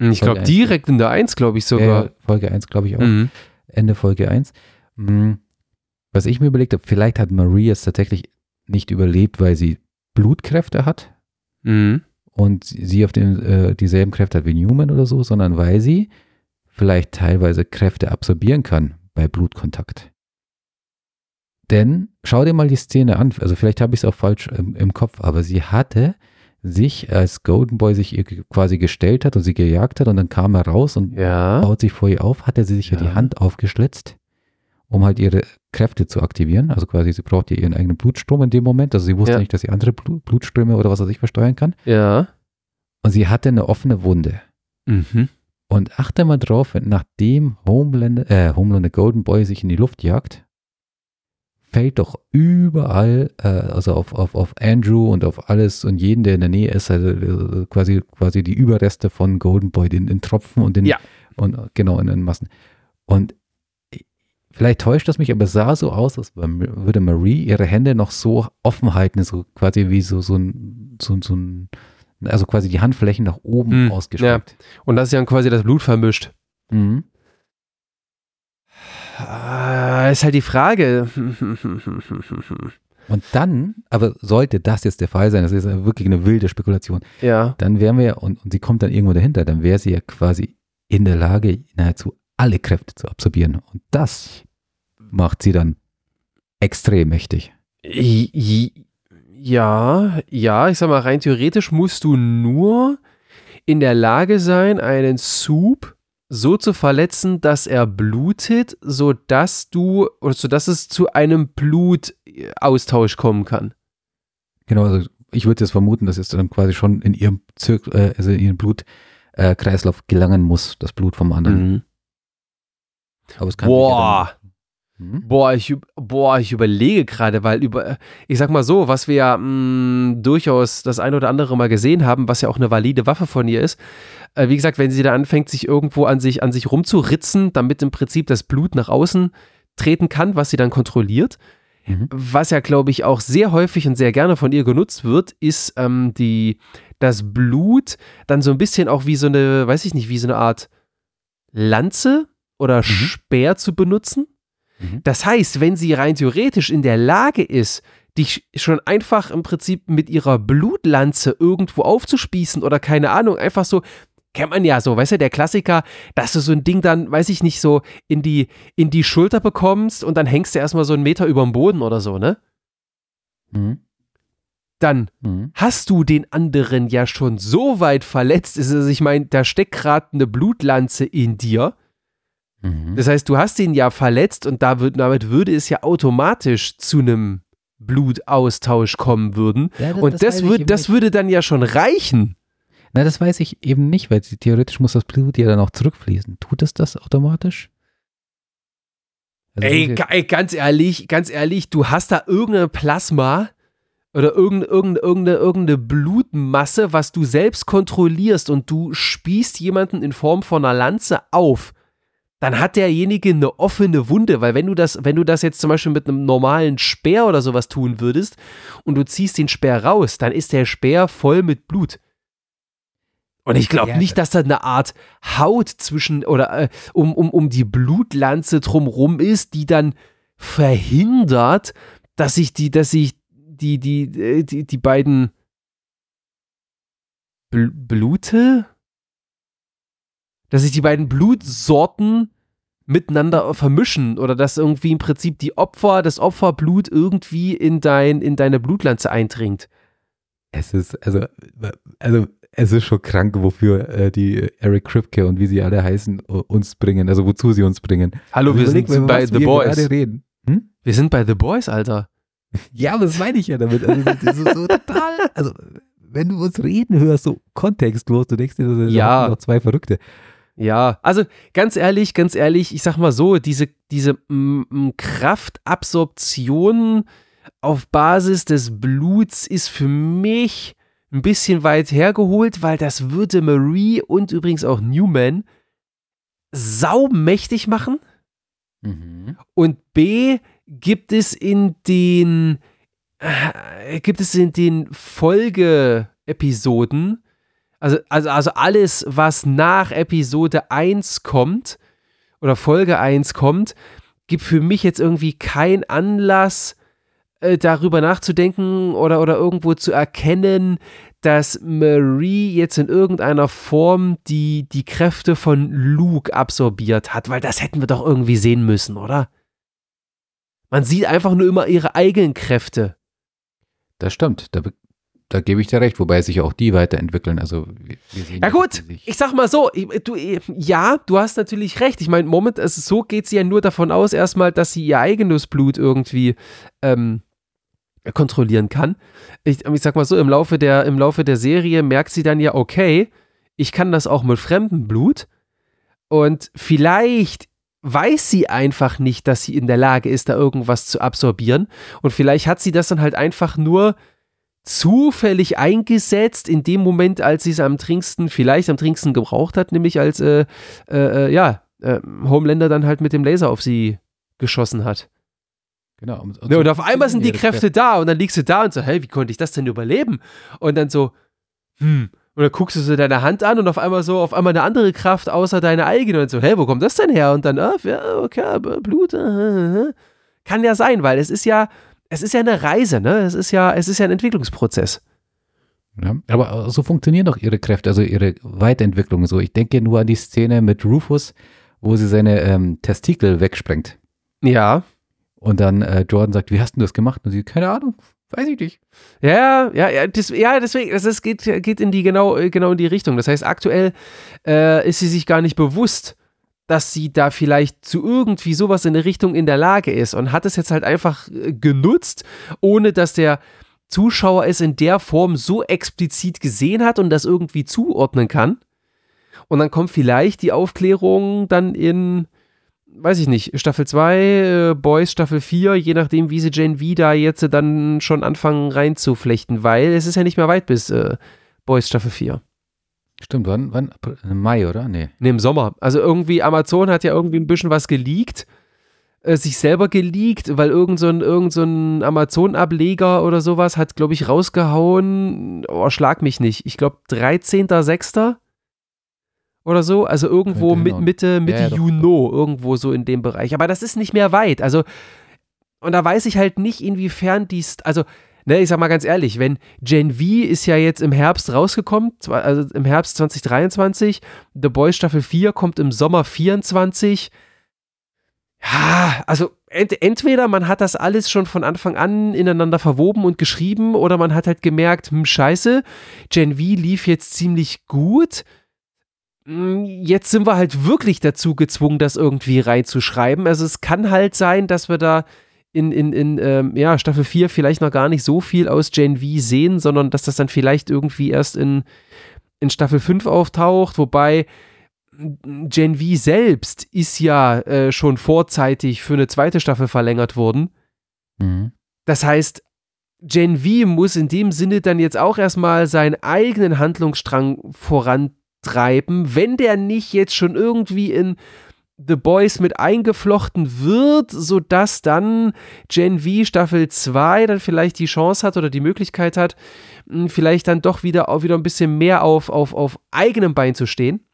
Ich glaube, eins. direkt in der 1, glaube ich sogar. Äh, Folge 1, glaube ich auch. Mhm. Ende Folge 1. Hm, Was ich mir überlegt habe, vielleicht hat Marie es tatsächlich nicht überlebt, weil sie Blutkräfte hat Mhm. Und sie auf den, äh, dieselben Kräfte hat wie Newman oder so, sondern weil sie vielleicht teilweise Kräfte absorbieren kann bei Blutkontakt. Denn schau dir mal die Szene an, also vielleicht habe ich es auch falsch im, im Kopf, aber sie hatte sich, als Golden Boy sich ihr quasi gestellt hat und sie gejagt hat und dann kam er raus und Ja. baut sich vor ihr auf, hatte sie sich ja. Ja. die Hand aufgeschlitzt, um halt ihre Kräfte zu aktivieren. Also quasi, sie braucht ja ihren eigenen Blutstrom in dem Moment. Also sie wusste Ja. nicht, dass sie andere Blu- Blutströme oder was weiß ich versteuern kann. Ja. Und sie hatte eine offene Wunde. Mhm. Und achte mal drauf, wenn nachdem Homelander, äh, Homelander Golden Boy sich in die Luft jagt, fällt doch überall, äh, also auf, auf, auf Andrew und auf alles und jeden, der in der Nähe ist, also äh, quasi, quasi die Überreste von Golden Boy in, in Tropfen und in, Ja. und genau, in, in Massen. Und vielleicht täuscht das mich, aber es sah so aus, als würde Marie ihre Hände noch so offen halten, so quasi wie so, so ein, so, so ein, also quasi die Handflächen nach oben Hm, ausgestreckt. Und das ist ja quasi das Blut vermischt. Mhm. Ah, ist halt die Frage. Und dann, aber sollte das jetzt der Fall sein, das ist ja wirklich eine wilde Spekulation, ja. dann wären wir, und, und sie kommt dann irgendwo dahinter, dann wäre sie ja quasi in der Lage, nahezu alle Kräfte zu absorbieren. Und das macht sie dann extrem mächtig. Ja, ja, ich sag mal, rein theoretisch musst du nur in der Lage sein, einen Soup so zu verletzen, dass er blutet, sodass du, oder sodass es zu einem Blutaustausch kommen kann. Genau, also ich würde jetzt vermuten, dass es dann quasi schon in ihrem Zirk äh, also in ihrem Blutkreislauf äh, gelangen muss, das Blut vom anderen. Kann Boah. Hm? Boah, ich, boah, ich überlege gerade, weil über, ich sag mal so, was wir ja mh, durchaus das ein oder andere mal gesehen haben, was ja auch eine valide Waffe von ihr ist. Äh, wie gesagt, wenn sie da anfängt, sich irgendwo an sich, an sich rumzuritzen, damit im Prinzip das Blut nach außen treten kann, was sie dann kontrolliert. Mhm. Was ja, glaube ich, auch sehr häufig und sehr gerne von ihr genutzt wird, ist ähm, die, das Blut dann so ein bisschen auch wie so eine, weiß ich nicht, wie so eine Art Lanze oder Speer zu benutzen. Mhm. Das heißt, wenn sie rein theoretisch in der Lage ist, dich schon einfach im Prinzip mit ihrer Blutlanze irgendwo aufzuspießen oder keine Ahnung, einfach so, kennt man ja so, weißt du, der Klassiker, dass du so ein Ding dann, weiß ich nicht, so in die, in die Schulter bekommst und dann hängst du erstmal so einen Meter über dem Boden oder so, ne? Mhm. Dann Mhm. hast du den anderen ja schon so weit verletzt, ist es, ich meine, da steckt gerade eine Blutlanze in dir. Mhm. Das heißt, du hast ihn ja verletzt und da wird, damit würde es ja automatisch zu einem Blutaustausch kommen würden. Ja, Und das, ich würd, das würde dann ja schon reichen. Na, das weiß ich eben nicht, weil theoretisch muss das Blut ja dann auch zurückfließen. Tut es das automatisch? Also Ey, ey, ganz ehrlich, ganz ehrlich, du hast da irgendeine Plasma oder irgendeine, irgendeine, irgendeine Blutmasse, was du selbst kontrollierst und du spießt jemanden in Form von einer Lanze auf, dann hat derjenige eine offene Wunde, weil wenn du das, wenn du das jetzt zum Beispiel mit einem normalen Speer oder sowas tun würdest und du ziehst den Speer raus, dann ist der Speer voll mit Blut. Und ich glaube nicht, dass da eine Art Haut zwischen oder äh, um, um, um die Blutlanze drumrum ist, die dann verhindert, dass sich die, dass sich die, die, äh, die, die beiden Bl Blute, dass sich die beiden Blutsorten miteinander vermischen oder dass irgendwie im Prinzip die Opfer, das Opferblut irgendwie in dein, in deine Blutlanze eindringt. Es ist, also, also, es ist schon krank, wofür äh, die Eric Kripke und wie sie alle heißen, uns bringen, also wozu sie uns bringen. Hallo, Also wir überleg sind bei was The wir Boys. reden. Hm? Wir sind bei The Boys, Alter. Ja, aber das meine ich ja damit. Also, das ist so total, also, wenn du uns reden hörst, so kontextlos, du denkst dir, das sind Ja. noch zwei Verrückte. Ja, also ganz ehrlich, ganz ehrlich, ich sag mal so, diese, diese Kraftabsorption auf Basis des Bluts ist für mich ein bisschen weit hergeholt, weil das würde Marie und übrigens auch Newman saumächtig machen. Mhm. Und B, gibt es in den äh, gibt es in den Folge-Episoden, also, also, also alles, was nach Episode 1 kommt oder Folge 1 kommt, gibt für mich jetzt irgendwie keinen Anlass, äh, darüber nachzudenken oder, oder irgendwo zu erkennen, dass Marie jetzt in irgendeiner Form die, die Kräfte von Luke absorbiert hat, weil das hätten wir doch irgendwie sehen müssen, oder? Man sieht einfach nur immer ihre eigenen Kräfte. Das stimmt. Da, da gebe ich dir recht, wobei sich auch die weiterentwickeln. Also ja gut, ich sag mal so, du, ja, du hast natürlich recht. Ich meine, Moment, also so geht sie ja nur davon aus, erstmal, dass sie ihr eigenes Blut irgendwie ähm, kontrollieren kann. Ich, ich sag mal so, im Laufe, der, im Laufe der Serie merkt sie dann ja, okay, ich kann das auch mit fremdem Blut. Und vielleicht weiß sie einfach nicht, dass sie in der Lage ist, da irgendwas zu absorbieren. Und vielleicht hat sie das dann halt einfach nur zufällig eingesetzt in dem Moment, als sie es am dringendsten, vielleicht am dringendsten gebraucht hat, nämlich als äh, äh, äh ja, äh, Homelander dann halt mit dem Laser auf sie geschossen hat. Genau. Und, und, ja, und auf einmal sind die Kräfte da und dann liegst du da und so, hey, wie konnte ich das denn überleben? Und dann so, hm, und dann guckst du so deine Hand an und auf einmal so, auf einmal eine andere Kraft außer deine eigene und so, hey, wo kommt das denn her? Und dann, ah, ja, okay, Blut, äh, kann ja sein, weil es ist ja, es ist ja eine Reise, ne? Es ist ja, es ist ja ein Entwicklungsprozess. Ja, aber so funktionieren doch ihre Kräfte, also ihre Weiterentwicklung so. Ich denke nur an die Szene mit Rufus, wo sie seine ähm, Testikel wegsprengt. Ja. Und dann äh, Jordan sagt, wie hast du das gemacht? Und sie, keine Ahnung, weiß ich nicht. Ja, ja, ja, das, ja deswegen, das ist, geht, geht in die genau, genau in die Richtung. Das heißt, aktuell äh, ist sie sich gar nicht bewusst, dass sie da vielleicht zu irgendwie sowas in der Richtung in der Lage ist und hat es jetzt halt einfach äh, genutzt, ohne dass der Zuschauer es in der Form so explizit gesehen hat und das irgendwie zuordnen kann. Und dann kommt vielleicht die Aufklärung dann in weiß ich nicht, Staffel 2, äh, Boys Staffel 4, je nachdem, wie sie Gen V da jetzt dann schon anfangen reinzuflechten, weil es ist ja nicht mehr weit bis äh, Boys Staffel 4. Stimmt, wann? wann? Im Mai, oder? Nee. Nee, im Sommer. Also irgendwie, Amazon hat ja irgendwie ein bisschen was geleakt, äh, sich selber geleakt, weil irgend so ein, irgend so ein Amazon-Ableger oder sowas hat, glaube ich, rausgehauen, oh, schlag mich nicht, ich glaube 13.06., oder so. Also irgendwo mit, Mitte, Mitte ja, ja, Juni, irgendwo so in dem Bereich. Aber das ist nicht mehr weit. Also, und da weiß ich halt nicht, inwiefern dies, also, ne, ich sag mal ganz ehrlich, wenn Gen V ist ja jetzt im Herbst rausgekommen, also im Herbst 2023, The Boys Staffel 4 kommt im Sommer 24. Ja, also ent entweder man hat das alles schon von Anfang an ineinander verwoben und geschrieben oder man hat halt gemerkt, hm, scheiße, Gen V lief jetzt ziemlich gut Mm, jetzt sind wir halt wirklich dazu gezwungen, das irgendwie reinzuschreiben. Also es kann halt sein, dass wir da in, in, in ähm, ja, Staffel 4 vielleicht noch gar nicht so viel aus Gen V sehen, sondern dass das dann vielleicht irgendwie erst in, in Staffel 5 auftaucht, wobei Gen V selbst ist ja äh, schon vorzeitig für eine zweite Staffel verlängert worden. Mhm. Das heißt, Gen V muss in dem Sinne dann jetzt auch erstmal seinen eigenen Handlungsstrang voran treiben, wenn der nicht jetzt schon irgendwie in The Boys mit eingeflochten wird, sodass dann Gen V Staffel 2 dann vielleicht die Chance hat oder die Möglichkeit hat, hm, vielleicht dann doch wieder, auch wieder ein bisschen mehr auf, auf, auf eigenem Bein zu stehen.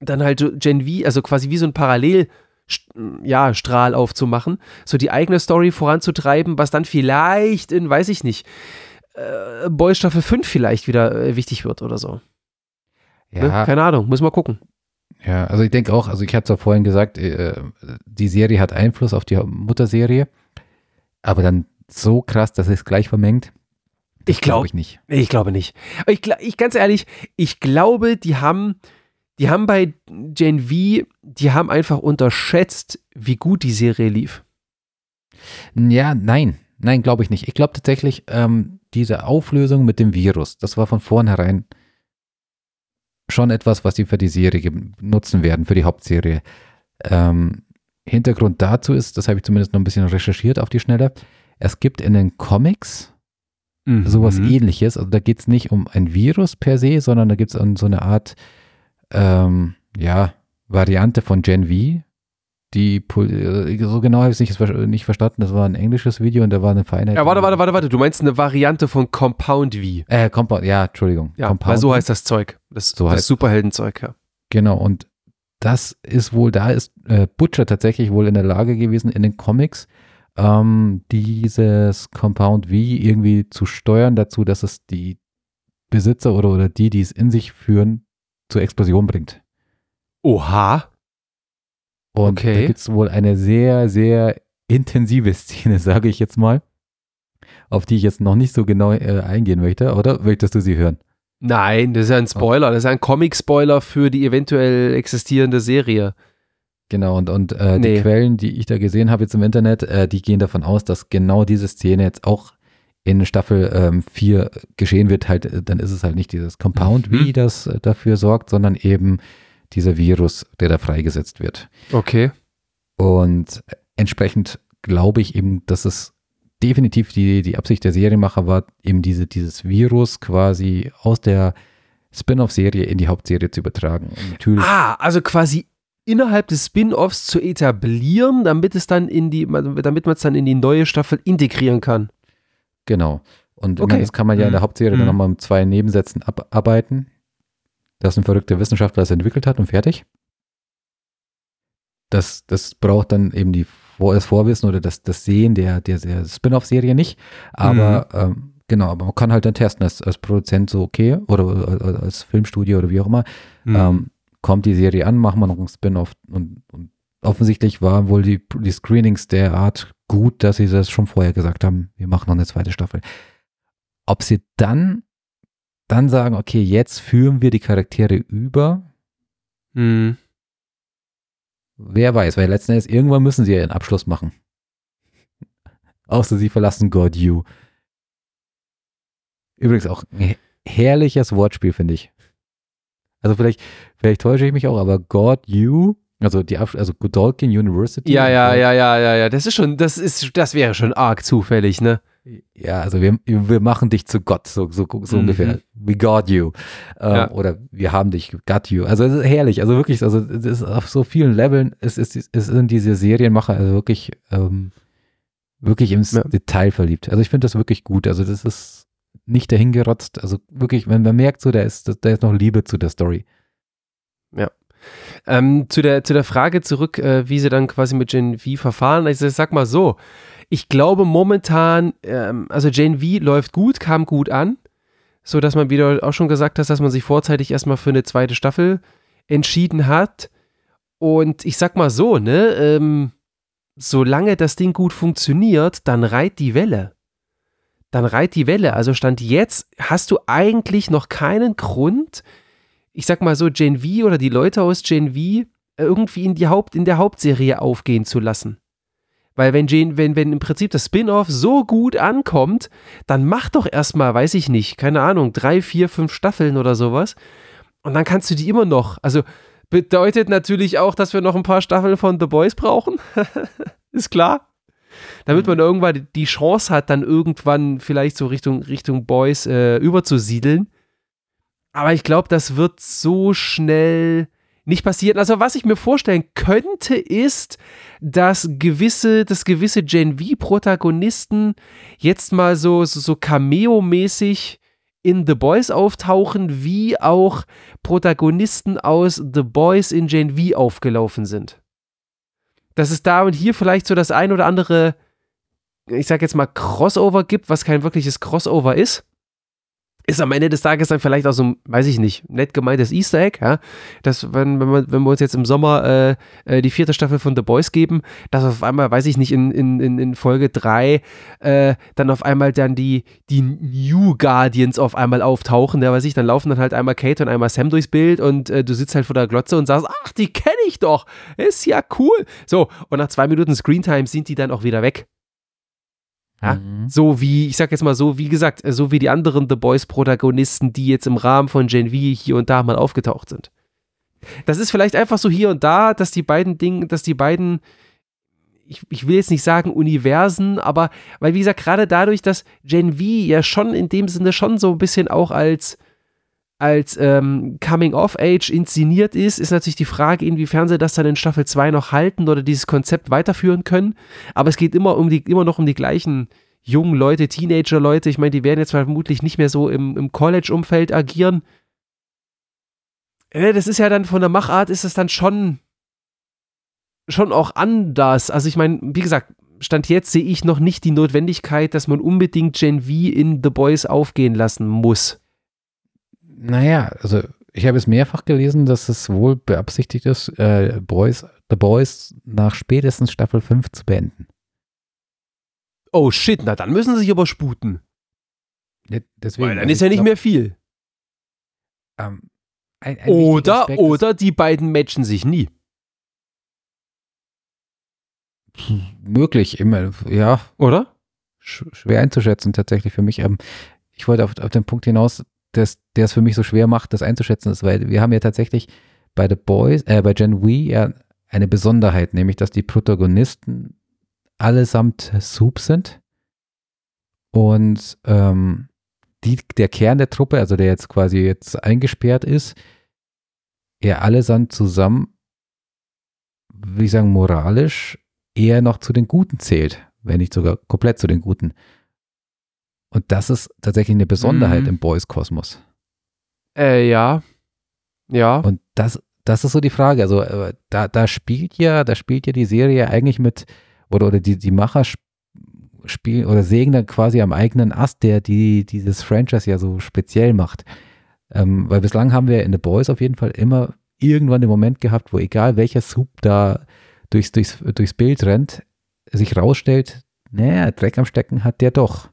Dann halt Gen V, also quasi wie so ein Parallel- ja, Strahl aufzumachen, so die eigene Story voranzutreiben, was dann vielleicht in, weiß ich nicht, äh, Boys Staffel 5 vielleicht wieder äh, wichtig wird oder so. Ja. Ne? Keine Ahnung, muss mal gucken. Ja, also ich denke auch, also ich habe es ja vorhin gesagt, äh, die Serie hat Einfluss auf die Mutterserie, aber dann so krass, dass es gleich vermengt. Ich glaube glaub ich nicht. Ich glaube nicht. Ich, ich ganz ehrlich, ich glaube, die haben, die haben bei Gen V, die haben einfach unterschätzt, wie gut die Serie lief. Ja, nein, nein, glaube ich nicht. Ich glaube tatsächlich, ähm, diese Auflösung mit dem Virus, das war von vornherein schon etwas, was sie für die Serie nutzen werden, für die Hauptserie. Ähm, Hintergrund dazu ist, das habe ich zumindest noch ein bisschen recherchiert auf die Schnelle, es gibt in den Comics mhm. sowas ähnliches. Also da geht es nicht um ein Virus per se, sondern da gibt es so eine Art, ähm, ja, Variante von Gen V. die, äh, so genau habe ich es nicht, nicht verstanden. Das war ein englisches Video und da war eine Feinheit. Ja, warte, warte, warte, warte. Du meinst eine Variante von Compound V? Äh, Compound, ja, Entschuldigung. Ja, Compound weil so heißt das Zeug. Das, So das heißt- Superheldenzeug, ja. Genau, und das ist wohl, da ist äh, Butcher tatsächlich wohl in der Lage gewesen, in den Comics ähm, dieses Compound V irgendwie zu steuern dazu, dass es die Besitzer oder, oder die, die es in sich führen, zur Explosion bringt. Oha. Und Okay. da gibt es wohl eine sehr, sehr intensive Szene, sage ich jetzt mal, auf die ich jetzt noch nicht so genau äh, eingehen möchte, oder möchtest du sie hören? Nein, das ist ja ein Spoiler. Das ist ein Comic-Spoiler für die eventuell existierende Serie. Genau, und, und äh, Nee. die Quellen, die ich da gesehen habe jetzt im Internet, äh, die gehen davon aus, dass genau diese Szene jetzt auch in Staffel 4 geschehen wird. Halt, äh, dann ist es halt nicht dieses Compound Mhm. V, das äh, dafür sorgt, sondern eben dieser Virus, der da freigesetzt wird. Okay. Und entsprechend glaube ich eben, dass es definitiv die, die Absicht der Serienmacher war, eben diese, dieses Virus quasi aus der Spin-off-Serie in die Hauptserie zu übertragen. Ah, also quasi innerhalb des Spin-offs zu etablieren, damit es dann in die, damit man es dann in die neue Staffel integrieren kann. Genau. Und Okay. meine, das kann man ja in der Mhm. Hauptserie Mhm. dann nochmal mit zwei Nebensätzen abarbeiten. Dass ein verrückter Wissenschaftler es entwickelt hat und fertig. Das, das braucht dann eben die, das Vorwissen oder das, das Sehen der, der, der Spin-off-Serie nicht. Aber ähm, genau, aber man kann halt dann testen als, als Produzent so, okay, oder, oder als Filmstudio oder wie auch immer. Mhm. Ähm, kommt die Serie an, machen wir noch einen Spin-off. Und, und offensichtlich waren wohl die, die Screenings der Art gut, dass sie das schon vorher gesagt haben, wir machen noch eine zweite Staffel. Ob sie dann, dann sagen, okay, jetzt führen wir die Charaktere über, Mhm. wer weiß, weil letzten Endes irgendwann müssen sie ja ihren Abschluss machen. Außer sie verlassen God You. Übrigens auch ein her- herrliches Wortspiel, finde ich. Also vielleicht, vielleicht täusche ich mich auch, aber God You, also die Absch also Godolkin University. Ja, ja, ja, ja, ja, ja. Das ist schon, das ist, das wäre schon arg zufällig, ne? Ja, also wir, wir machen dich zu Gott, so, so, so Mhm. ungefähr. We got you. Ähm, Ja. Oder wir haben dich, got you. Also es ist herrlich, also wirklich, also es ist auf so vielen Leveln, es, ist, es sind diese Serienmacher also wirklich, ähm, wirklich ins Ja. Detail verliebt. Also ich finde das wirklich gut. Also das ist nicht dahingerotzt. Also wirklich, wenn man merkt so, da ist, da ist noch Liebe zu der Story. Ähm, zu, der, zu der Frage zurück, äh, wie sie dann quasi mit Gen V verfahren. Also ich sag mal so, ich glaube momentan, ähm, also Gen V läuft gut, kam gut an, so dass man wieder auch schon gesagt hat, dass man sich vorzeitig erstmal für eine zweite Staffel entschieden hat. Und ich sag mal so, ne, ähm, solange das Ding gut funktioniert, dann reit die Welle. Dann reit die Welle. Also Stand jetzt hast du eigentlich noch keinen Grund, ich sag mal so, Gen V oder die Leute aus Gen V irgendwie in, die Haupt, in der Hauptserie aufgehen zu lassen. Weil wenn, Gen, wenn, wenn im Prinzip das Spin-off so gut ankommt, dann mach doch erstmal, weiß ich nicht, keine Ahnung, drei, vier, fünf Staffeln oder sowas. Und dann kannst du die immer noch. Also bedeutet natürlich auch, dass wir noch ein paar Staffeln von The Boys brauchen. Ist klar. Damit man irgendwann die Chance hat, dann irgendwann vielleicht so Richtung, Richtung Boys äh, überzusiedeln. Aber ich glaube, das wird so schnell nicht passieren. Also, was ich mir vorstellen könnte, ist, dass gewisse, dass gewisse Gen V-Protagonisten jetzt mal so, so, so Cameo-mäßig in The Boys auftauchen, wie auch Protagonisten aus The Boys in Gen V aufgelaufen sind. Dass es da und hier vielleicht so das ein oder andere, ich sag jetzt mal, Crossover gibt, was kein wirkliches Crossover ist ist am Ende des Tages dann vielleicht auch so ein, weiß ich nicht, nett gemeintes Easter Egg, ja, dass wenn, wenn, wir, wenn wir uns jetzt im Sommer äh, äh, die vierte Staffel von The Boys geben, dass auf einmal, weiß ich nicht, in, in, in Folge 3 äh, dann auf einmal dann die, die New Guardians auf einmal auftauchen, ja, weiß ich, dann laufen dann halt einmal Kate und einmal Sam durchs Bild und äh, du sitzt halt vor der Glotze und sagst, ach, die kenne ich doch, ist ja cool. So, und nach zwei Minuten Screentime sind die dann auch wieder weg. Ja, Mhm. so wie, ich sag jetzt mal so, wie gesagt, äh, so wie die anderen The Boys-Protagonisten, die jetzt im Rahmen von Gen V hier und da mal aufgetaucht sind. Das ist vielleicht einfach so hier und da, dass die beiden Dinge, dass die beiden, ich, ich will jetzt nicht sagen Universen, aber weil, wie gesagt, gerade dadurch, dass Gen V ja schon in dem Sinne schon so ein bisschen auch als, als ähm, Coming of Age inszeniert ist, ist natürlich die Frage, inwiefern sie das dann in Staffel 2 noch halten oder dieses Konzept weiterführen können. Aber es geht immer um die, immer noch um die gleichen jungen Leute, Teenager-Leute. Ich meine, die werden jetzt vermutlich nicht mehr so im, im College-Umfeld agieren. Das ist ja dann von der Machart ist es dann schon, schon auch anders. Also ich meine, wie gesagt, Stand jetzt sehe ich noch nicht die Notwendigkeit, dass man unbedingt Gen V in The Boys aufgehen lassen muss. Naja, also ich habe es mehrfach gelesen, dass es wohl beabsichtigt ist, äh, Boys, The Boys nach spätestens Staffel 5 zu beenden. Oh shit, na dann müssen sie sich aber sputen. Ja, deswegen, Weil dann ist ja nicht glaub, mehr viel. Ähm, ein, ein oder, oder die beiden matchen sich nie. Möglich, immer, ja. Oder? Schwer einzuschätzen tatsächlich für mich. Ähm, ich wollte auf, auf den Punkt hinaus, dass der es für mich so schwer macht, das einzuschätzen ist, weil wir haben ja tatsächlich bei The Boys, äh, bei Gen V ja eine Besonderheit, nämlich dass die Protagonisten allesamt Soup sind und ähm, die, der Kern der Truppe, also der jetzt quasi jetzt eingesperrt ist, er allesamt zusammen, wie ich sagen, moralisch eher noch zu den Guten zählt, wenn nicht sogar komplett zu den Guten. Und das ist tatsächlich eine Besonderheit mhm. im Boys-Kosmos. Äh, ja. Ja. Und das, das ist so die Frage. Also, äh, da, da spielt ja, da spielt ja die Serie eigentlich mit, oder, oder die, die Macher spielen oder sägen dann quasi am eigenen Ast, der die, dieses Franchise ja so speziell macht. Ähm, weil bislang haben wir in The Boys auf jeden Fall immer irgendwann den Moment gehabt, wo egal welcher Sub da durchs, durchs, durchs Bild rennt, sich rausstellt, naja, Dreck am Stecken hat der doch.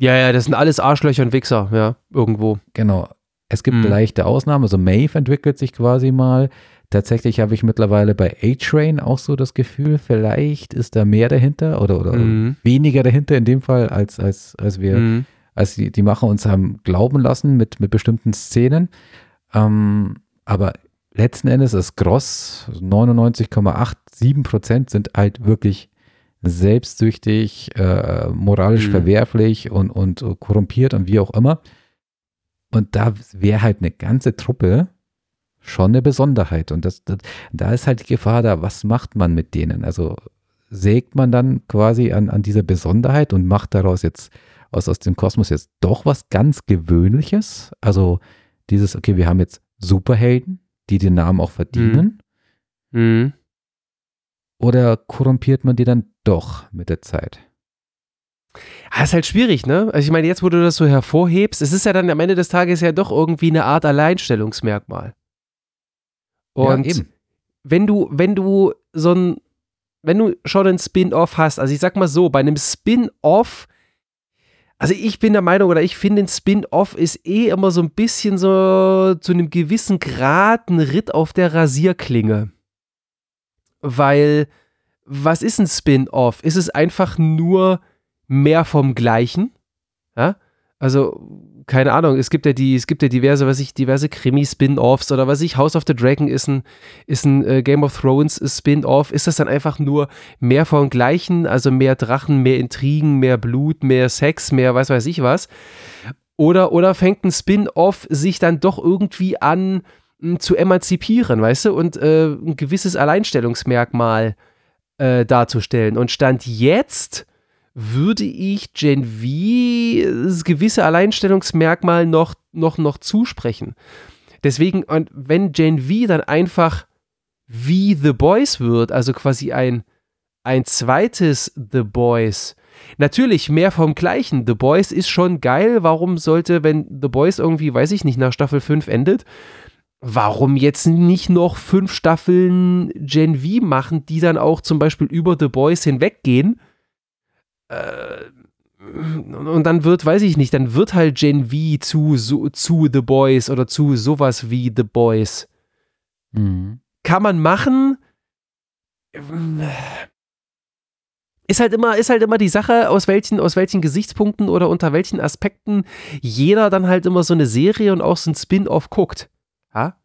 Ja, ja, das sind alles Arschlöcher und Wichser, ja, irgendwo. Genau. Es gibt mhm. leichte Ausnahmen, also Maeve entwickelt sich quasi mal. Tatsächlich habe ich mittlerweile bei A-Train auch so das Gefühl, vielleicht ist da mehr dahinter oder, oder mhm. weniger dahinter in dem Fall, als, als, als wir, mhm. als die, die Macher uns haben glauben lassen mit, mit bestimmten Szenen. Ähm, aber letzten Endes ist Gross 99,87 Prozent sind halt wirklich selbstsüchtig, äh, moralisch mhm. verwerflich und, und korrumpiert und wie auch immer. Und da wäre halt eine ganze Truppe schon eine Besonderheit. Und das, das, da ist halt die Gefahr da, was macht man mit denen? Also sägt man dann quasi an, an dieser Besonderheit und macht daraus jetzt aus, aus dem Kosmos jetzt doch was ganz Gewöhnliches? Also dieses, okay, wir haben jetzt Superhelden, die den Namen auch verdienen? Mhm. Mhm. Oder korrumpiert man die dann doch mit der Zeit? Das ist halt schwierig, ne? Also ich meine, jetzt, wo du das so hervorhebst, es ist ja dann am Ende des Tages ja doch irgendwie eine Art Alleinstellungsmerkmal. Und ja, wenn du, wenn du so ein, wenn du schon ein Spin-off hast, also ich sag mal so, bei einem Spin-off also ich bin der Meinung oder ich finde, ein Spin-off ist eh immer so ein bisschen so zu einem gewissen Grad ein Ritt auf der Rasierklinge. Weil, was ist ein Spin-off? Ist es einfach nur mehr vom Gleichen? Ja? Also, keine Ahnung, es gibt ja die, es gibt ja diverse, was ich, diverse Krimi-Spin-Offs oder was ich, House of the Dragon ist ein, ist ein äh, Game of Thrones Spin-Off. Ist das dann einfach nur mehr vom Gleichen, also mehr Drachen, mehr Intrigen, mehr Blut, mehr Sex, mehr was weiß ich was? Oder, oder fängt ein Spin-Off sich dann doch irgendwie an m, hm, zu emanzipieren, weißt du, und äh, ein gewisses Alleinstellungsmerkmal äh, darzustellen. Und Stand jetzt würde ich Gen V gewisse Alleinstellungsmerkmal noch, noch, noch zusprechen. Deswegen, und wenn Gen V dann einfach wie The Boys wird, also quasi ein, ein zweites The Boys, natürlich mehr vom gleichen. The Boys ist schon geil. Warum sollte, wenn The Boys irgendwie, weiß ich nicht, nach Staffel 5 endet, warum jetzt nicht noch fünf Staffeln Gen V machen, die dann auch zum Beispiel über The Boys hinweggehen? Äh, und dann wird, weiß ich nicht, dann wird halt Gen V zu, so, zu The Boys oder zu sowas wie The Boys. Mhm. Kann man machen. Ist halt immer, ist halt immer die Sache, aus welchen, aus welchen Gesichtspunkten oder unter welchen Aspekten jeder dann halt immer so eine Serie und auch so ein Spin-off guckt. Ja?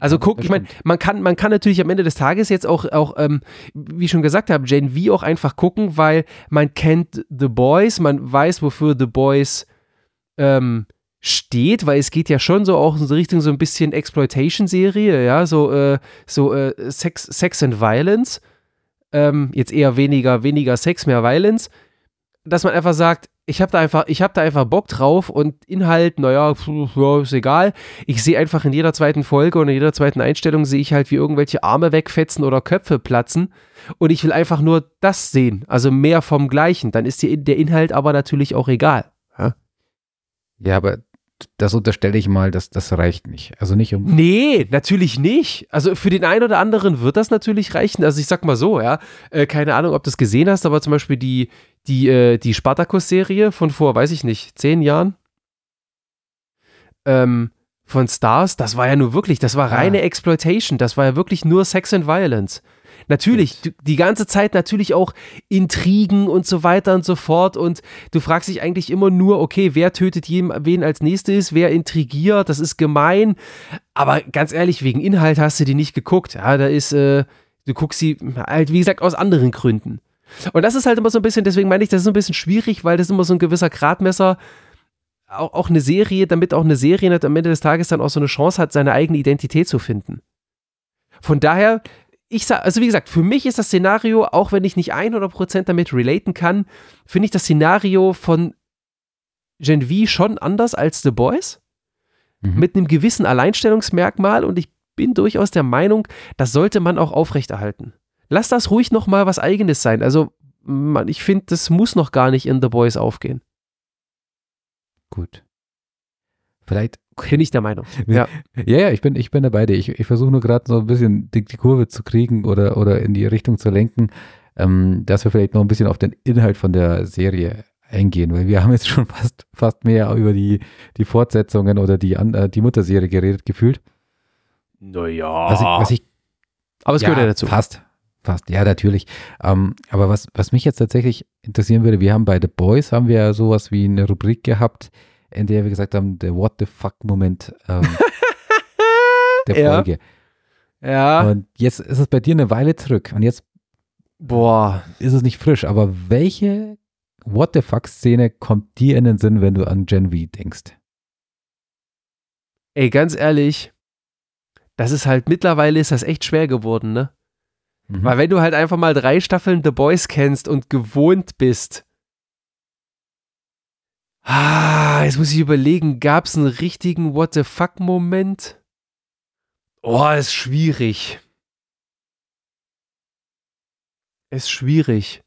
Also guck, ich meine, man kann, man kann natürlich am Ende des Tages jetzt auch, auch ähm, wie ich schon gesagt habe, Jane V auch einfach gucken, weil man kennt The Boys, man weiß, wofür The Boys ähm, steht, weil es geht ja schon so auch in Richtung so ein bisschen Exploitation-Serie, ja, so, äh, so äh, Sex, Sex and Violence. Ähm, jetzt eher weniger, weniger Sex, mehr Violence. Dass man einfach sagt, ich habe da einfach, ich habe da einfach Bock drauf und Inhalt, naja, ja, ist egal. Ich sehe einfach in jeder zweiten Folge und in jeder zweiten Einstellung sehe ich halt, wie irgendwelche Arme wegfetzen oder Köpfe platzen. Und ich will einfach nur das sehen, also mehr vom Gleichen. Dann ist die, der Inhalt aber natürlich auch egal. Ja, ja aber das unterstelle ich mal, dass das reicht nicht. Also nicht um. Nee, natürlich nicht. Also für den einen oder anderen wird das natürlich reichen. Also ich sag mal so, ja, äh, keine Ahnung, ob du es gesehen hast, aber zum Beispiel die, die, äh, die Spartacus-Serie von vor, weiß ich nicht, zehn Jahren ähm, von Stars, das war ja nur wirklich, das war reine ah. Exploitation, das war ja wirklich nur Sex and Violence. Natürlich, du, die ganze Zeit natürlich auch Intrigen und so weiter und so fort. Und du fragst dich eigentlich immer nur, okay, wer tötet jem, wen als nächstes, wer intrigiert, das ist gemein. Aber ganz ehrlich, wegen Inhalt hast du die nicht geguckt. Ja, da ist, äh, du guckst sie halt, wie gesagt, aus anderen Gründen. Und das ist halt immer so ein bisschen, deswegen meine ich, das ist so ein bisschen schwierig, weil das immer so ein gewisser Gradmesser auch, auch eine Serie, damit auch eine Serie am Ende des Tages dann auch so eine Chance hat, seine eigene Identität zu finden. Von daher ich sag, also wie gesagt, für mich ist das Szenario, auch wenn ich nicht 100% damit relaten kann, finde ich das Szenario von Gen V schon anders als The Boys. Mhm. Mit einem gewissen Alleinstellungsmerkmal und ich bin durchaus der Meinung, das sollte man auch aufrechterhalten. Lass das ruhig nochmal was Eigenes sein. Also, man, ich finde, das muss noch gar nicht in The Boys aufgehen. Gut. Vielleicht bin ich der Meinung. Ja, ja, ja ich, bin, ich bin dabei. Ich, ich versuche nur gerade so ein bisschen die, die, Kurve zu kriegen oder, oder in die Richtung zu lenken, ähm, dass wir vielleicht noch ein bisschen auf den Inhalt von der Serie eingehen, weil wir haben jetzt schon fast, fast mehr über die, die Fortsetzungen oder die, äh, die Mutterserie geredet gefühlt. Naja. Was ich, was ich, aber es ja, gehört ja dazu. Fast. Fast, ja, natürlich. Ähm, aber was, was mich jetzt tatsächlich interessieren würde, wir haben bei The Boys haben wir ja sowas wie eine Rubrik gehabt, in der wir gesagt haben, der What the fuck-Moment ähm, der Folge. Ja. Und jetzt ist es bei dir eine Weile zurück. Und jetzt boah, ist es nicht frisch. Aber welche What the fuck-Szene kommt dir in den Sinn, wenn du an Gen V denkst? Ey, ganz ehrlich, das ist halt, mittlerweile ist das echt schwer geworden, ne? Mhm. Weil wenn du halt einfach mal drei Staffeln The Boys kennst und gewohnt bist, Ah, jetzt muss ich überlegen, gab es einen richtigen What the fuck-Moment? Oh, ist schwierig. Ist schwierig.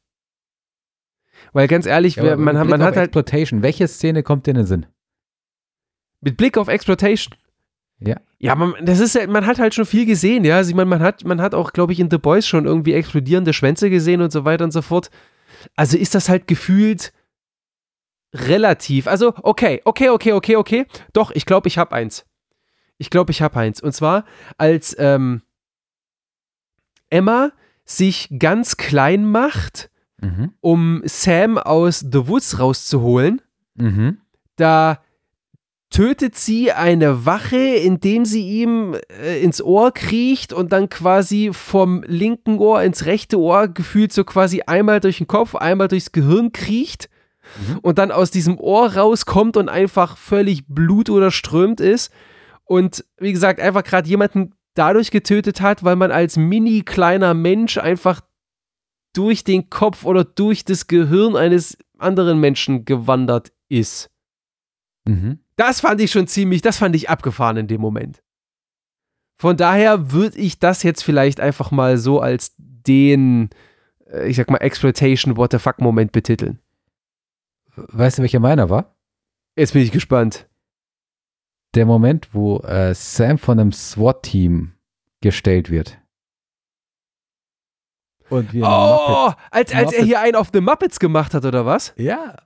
Weil ganz ehrlich, ja, man, man, man hat halt. Exploitation. Welche Szene kommt dir in den Sinn? Mit Blick auf Exploitation. Ja. Ja, man, das ist man hat halt schon viel gesehen, ja. Also ich meine, man hat, man hat auch, glaube ich, in The Boys schon irgendwie explodierende Schwänze gesehen und so weiter und so fort. Also ist das halt gefühlt relativ. Also, okay, okay, okay, okay, okay. Doch, ich glaube, ich habe eins. Ich glaube, ich habe eins. Und zwar, als ähm, Emma sich ganz klein macht, mhm. um Sam aus The Woods rauszuholen, mhm. da tötet sie eine Wache, indem sie ihm äh, ins Ohr kriecht und dann quasi vom linken Ohr ins rechte Ohr gefühlt so quasi einmal durch den Kopf, einmal durchs Gehirn kriecht mhm. und dann aus diesem Ohr rauskommt und einfach völlig Blut oder strömt ist. Und wie gesagt, einfach gerade jemanden dadurch getötet hat, weil man als mini kleiner Mensch einfach durch den Kopf oder durch das Gehirn eines anderen Menschen gewandert ist. Mhm. Das fand ich schon ziemlich, das fand ich abgefahren in dem Moment. Von daher würde ich das jetzt vielleicht einfach mal so als den, äh, ich sag mal, Exploitation What the fuck Moment betiteln. Weißt du, welcher meiner war? Jetzt bin ich gespannt. Der Moment, wo äh, Sam von einem SWAT-Team gestellt wird. Und wir oh, als, als er hier einen auf The Muppets gemacht hat, oder was? Ja.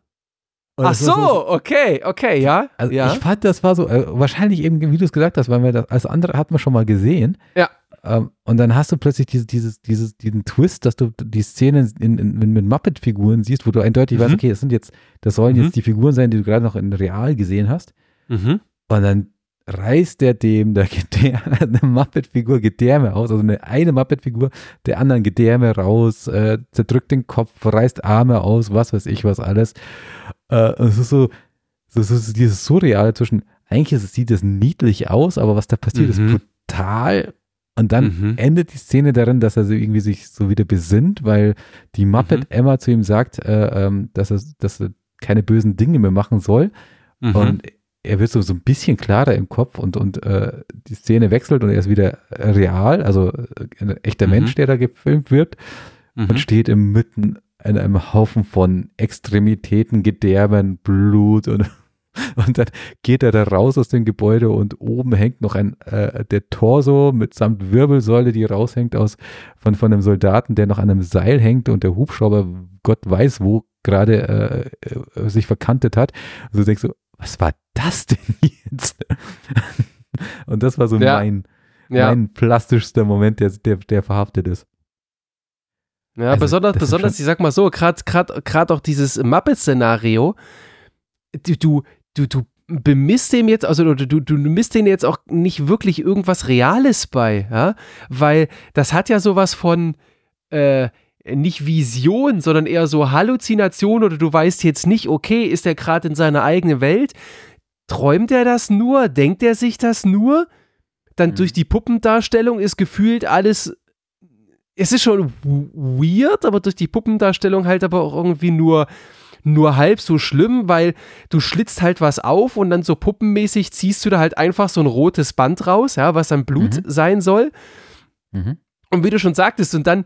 Und Ach so, so, okay, okay, ja. Also ja. ich fand, das war so, äh, wahrscheinlich eben, wie du es gesagt hast, weil wir das als andere hatten wir schon mal gesehen. Ja. Ähm, und dann hast du plötzlich diese, dieses, dieses, diesen Twist, dass du die Szene in, in, mit Muppet-Figuren siehst, wo du eindeutig mhm. weißt, okay, das sind jetzt, das sollen mhm. jetzt die Figuren sein, die du gerade noch in real gesehen hast. Mhm. Und dann reißt der dem der Gedärme, eine Muppet-Figur Gedärme aus, also eine, eine Muppet-Figur der anderen Gedärme raus, äh, zerdrückt den Kopf, reißt Arme aus, was weiß ich, was alles. Äh, es ist so, so, so dieses Surreale zwischen, eigentlich sieht es niedlich aus, aber was da passiert, Mhm. ist brutal. Und dann Mhm. endet die Szene darin, dass er so irgendwie sich so wieder besinnt, weil die Muppet Mhm. Emma zu ihm sagt, äh, ähm, dass, er, dass er keine bösen Dinge mehr machen soll. Mhm. Und er wird so, so ein bisschen klarer im Kopf und, und äh, die Szene wechselt und er ist wieder real, also äh, ein echter Mhm. Mensch, der da gefilmt wird Mhm. und steht im Mitten in einem Haufen von Extremitäten, Gedärmen, Blut und, und dann geht er da raus aus dem Gebäude und oben hängt noch ein äh, der Torso mitsamt Wirbelsäule, die raushängt aus von, von einem Soldaten, der noch an einem Seil hängt und der Hubschrauber Gott weiß wo gerade äh, äh, sich verkantet hat. Also du denkst so, was war das denn jetzt? und das war so Ja. mein, ja. mein plastischster Moment, der, der, der verhaftet ist. Ja, Also, besonders, besonders, ich sag mal so, gerade auch dieses Muppet-Szenario, du, du, du, bemisst dem jetzt, also du, du, du misst dem jetzt auch nicht wirklich irgendwas Reales bei, ja, weil das hat ja sowas von, äh, nicht Vision, sondern eher so Halluzination oder du weißt jetzt nicht, okay, ist er gerade in seiner eigenen Welt? Träumt er das nur? Denkt er sich das nur? Dann Mhm. durch die Puppendarstellung ist gefühlt alles es ist schon weird, aber durch die Puppendarstellung halt aber auch irgendwie nur, nur halb so schlimm, weil du schlitzt halt was auf und dann so puppenmäßig ziehst du da halt einfach so ein rotes Band raus, ja, was dann Blut Mhm. sein soll. Mhm. Und wie du schon sagtest, und dann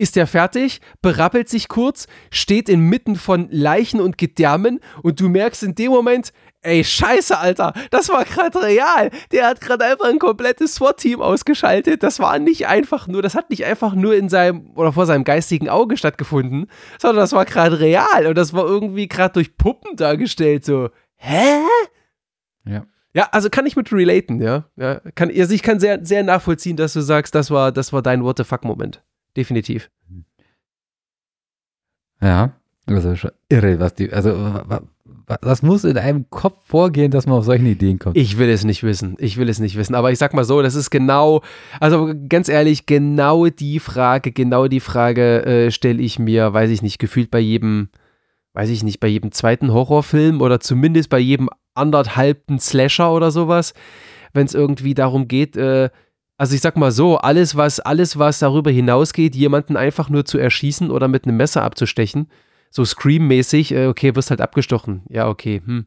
ist er fertig, berappelt sich kurz, steht inmitten von Leichen und Gedärmen und du merkst in dem Moment, ey, scheiße, Alter, das war gerade real. Der hat gerade einfach ein komplettes SWAT-Team ausgeschaltet. Das war nicht einfach nur, das hat nicht einfach nur in seinem oder vor seinem geistigen Auge stattgefunden, sondern das war gerade real und das war irgendwie gerade durch Puppen dargestellt. So, hä? Ja. Ja, also kann ich mit relaten, ja. ja kann, also ich kann sehr, sehr nachvollziehen, dass du sagst, das war, das war dein What the fuck-Moment. Definitiv. Ja, also schon irre, was die, also wa- wa- wa- was muss in einem Kopf vorgehen, dass man auf solche Ideen kommt? Ich will es nicht wissen. Ich will es nicht wissen. Aber ich sag mal so, das ist genau, also ganz ehrlich, genau die Frage, genau die Frage äh, stelle ich mir, weiß ich nicht, gefühlt bei jedem, weiß ich nicht, bei jedem zweiten Horrorfilm oder zumindest bei jedem anderthalbten Slasher oder sowas, wenn es irgendwie darum geht, äh, also ich sag mal so, alles was, alles, was darüber hinausgeht, jemanden einfach nur zu erschießen oder mit einem Messer abzustechen, so Scream-mäßig, äh, okay, wirst halt abgestochen. Ja, okay, hm.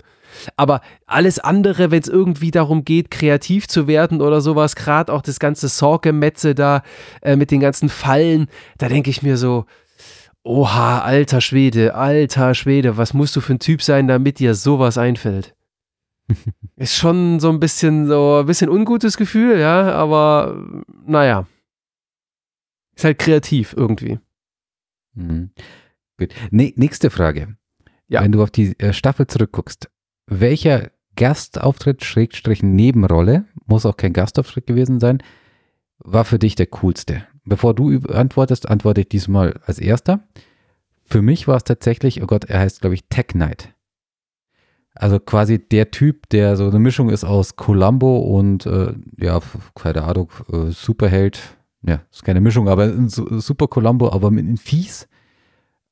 Aber alles andere, wenn es irgendwie darum geht, kreativ zu werden oder sowas, gerade auch das ganze Sorgemetze da äh, mit den ganzen Fallen, da denke ich mir so, oha, alter Schwede, alter Schwede, was musst du für ein Typ sein, damit dir sowas einfällt? Ist schon so ein bisschen so ein bisschen ungutes Gefühl, ja, aber naja. Ist halt kreativ irgendwie. Mhm. Gut. Ne, nächste Frage. Ja. Wenn du auf die äh, Staffel zurückguckst, welcher Gastauftritt, Schrägstrich Nebenrolle, muss auch kein Gastauftritt gewesen sein, war für dich der coolste? Bevor du antwortest, antworte ich diesmal als erster. Für mich war es tatsächlich, oh Gott, er heißt, glaube ich, Tech Knight. Also quasi der Typ, der so eine Mischung ist aus Columbo und, äh, ja, keine Ahnung, äh, Superheld. Ja, ist keine Mischung, aber ein Su- Super Columbo, aber mit einem Fies.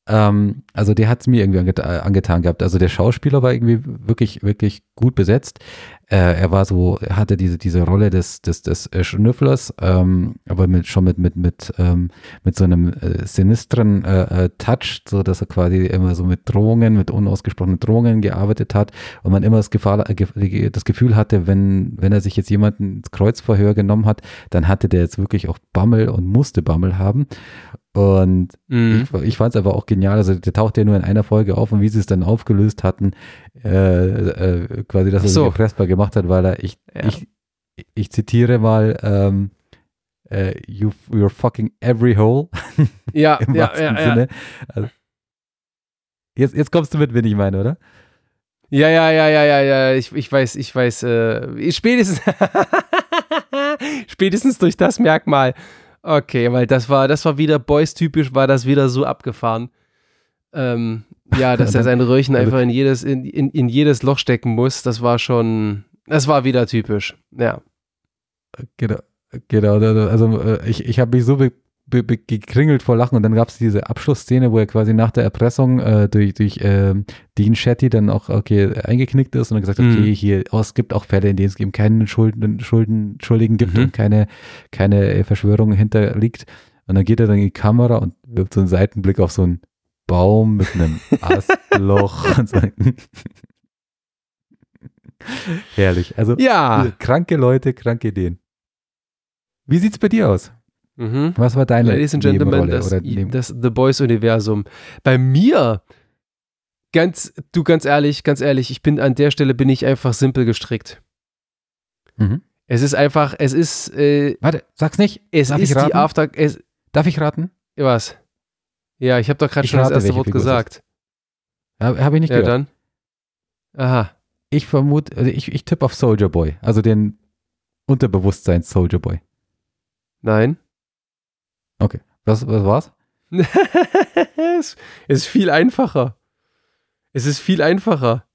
Ähm, also der hat es mir irgendwie anget angetan gehabt. Also der Schauspieler war irgendwie wirklich, wirklich gut besetzt. Äh, er war so, hatte diese, diese Rolle des, des, des äh, Schnüfflers, ähm, aber mit, schon mit, mit, mit, ähm, mit so einem äh, sinistren äh, äh, Touch, so dass er quasi immer so mit Drohungen, mit unausgesprochenen Drohungen gearbeitet hat und man immer das, Gefahr, äh, das Gefühl hatte, wenn, wenn er sich jetzt jemanden ins Kreuzverhör genommen hat, dann hatte der jetzt wirklich auch Bammel und musste Bammel haben. Und Mhm. ich, ich fand es aber auch genial. Also der taucht ja nur in einer Folge auf und wie sie es dann aufgelöst hatten, äh, äh, quasi, dass er so. sich erpressbar gemacht hat, weil er, ich, Ja. ich, ich zitiere mal, ähm, äh, you, you're fucking every hole Ja, im ja, wahrsten ja, ja. Sinne. Also, jetzt, jetzt kommst du mit, wen ich meine, oder? Ja, ja, ja, ja, ja, ja, ich, ich weiß, ich weiß, äh, spätestens, spätestens durch das Merkmal. Okay, weil das war, das war wieder Boys-typisch, war das wieder so abgefahren. Ähm, ja, dass er sein Röhrchen Also- einfach in jedes, in, in, in jedes Loch stecken muss, das war schon, das war wieder typisch. Ja. Genau. Genau, also äh, ich, ich habe mich so gekringelt vor Lachen und dann gab es diese Abschlussszene, wo er quasi nach der Erpressung äh, durch, durch äh, Dean Shetty dann auch okay, eingeknickt ist und dann gesagt hat, Mhm. okay, hier, oh, es gibt auch Fälle, in denen es eben keinen Schulden, Schulden, Schuldigen gibt Mhm. und keine, keine äh, Verschwörung hinterliegt. Und dann geht er dann in die Kamera und wirft so einen Seitenblick auf so einen Baum mit einem Astloch und sagt, Herrlich. Also Ja. kranke Leute, kranke Ideen. Wie sieht's bei dir aus? Mhm. Was war deine Ladies and Gentlemen, das, das The Boys-Universum. Bei mir, ganz, du ganz ehrlich, ganz ehrlich, ich bin an der Stelle bin ich einfach simpel gestrickt. mhm. Es ist einfach, es ist, äh, Warte, sag's nicht. es Darf ich ist die? After, es, Darf ich raten? was? Ja, ich habe doch gerade schon das erste Wort Figur es gesagt. Habe hab ich nicht Ja, gehört. dann. Aha. Ich vermute, also ich, ich tippe auf Soldier Boy, also den Unterbewusstseins Soldier Boy. Nein. Was, was war's? es ist viel einfacher. Es ist viel einfacher.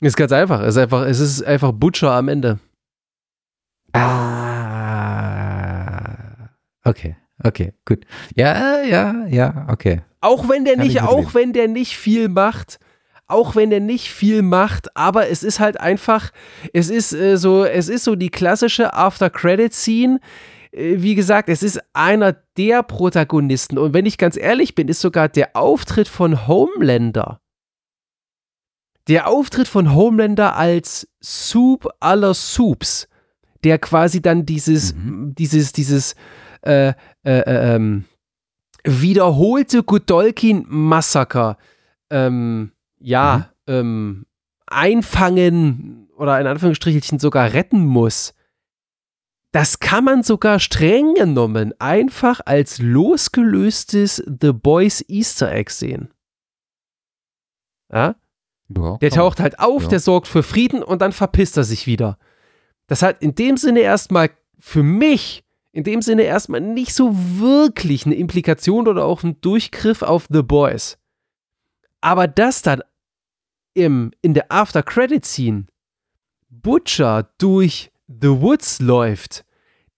Es ist ganz einfach. Es ist einfach, es ist einfach Butcher am Ende. Ah. Okay, okay, gut. Ja, ja, ja, okay. Auch wenn der Kann ich nicht, auch wenn der nicht viel macht, auch wenn der nicht viel macht, aber es ist halt einfach, es ist äh, so, es ist so die klassische After-Credit-Scene. Äh, Wie gesagt, es ist einer der Protagonisten. Und wenn ich ganz ehrlich bin, ist sogar der Auftritt von Homelander. Der Auftritt von Homelander als Soup aller Soups, der quasi dann dieses, dieses, dieses, äh, äh, äh, ähm, wiederholte Godolkin-Massaker ähm, ja, ähm, einfangen oder in Anführungsstrichelchen sogar retten muss. Das kann man sogar streng genommen einfach als losgelöstes The Boys Easter Egg sehen. Ja? Ja, Der taucht halt auf, Ja. der sorgt für Frieden und dann verpisst er sich wieder. Das hat in dem Sinne erstmal für mich, in dem Sinne erstmal nicht so wirklich eine Implikation oder auch ein Durchgriff auf The Boys. Aber dass dann im, in der After-Credit-Scene Butcher durch The Woods läuft,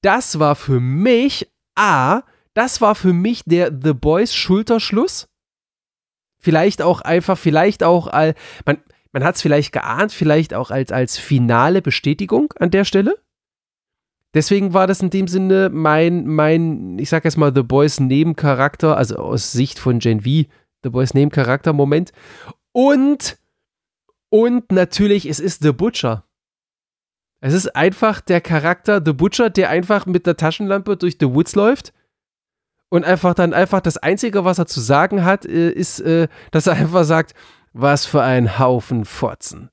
das war für mich A, das war für mich der The Boys Schulterschluss. Vielleicht auch einfach, vielleicht auch, all, man, man hat es vielleicht geahnt, vielleicht auch als, als finale Bestätigung an der Stelle. Deswegen war das in dem Sinne mein, mein, ich sag jetzt mal, The Boys Nebencharakter, also aus Sicht von Gen V, The Boys Nebencharakter-Moment. Und, und natürlich, es ist The Butcher. Es ist einfach der Charakter The Butcher, der einfach mit der Taschenlampe durch The Woods läuft und einfach dann einfach das Einzige, was er zu sagen hat, äh, ist, äh, dass er einfach sagt, was für ein Haufen Fotzen.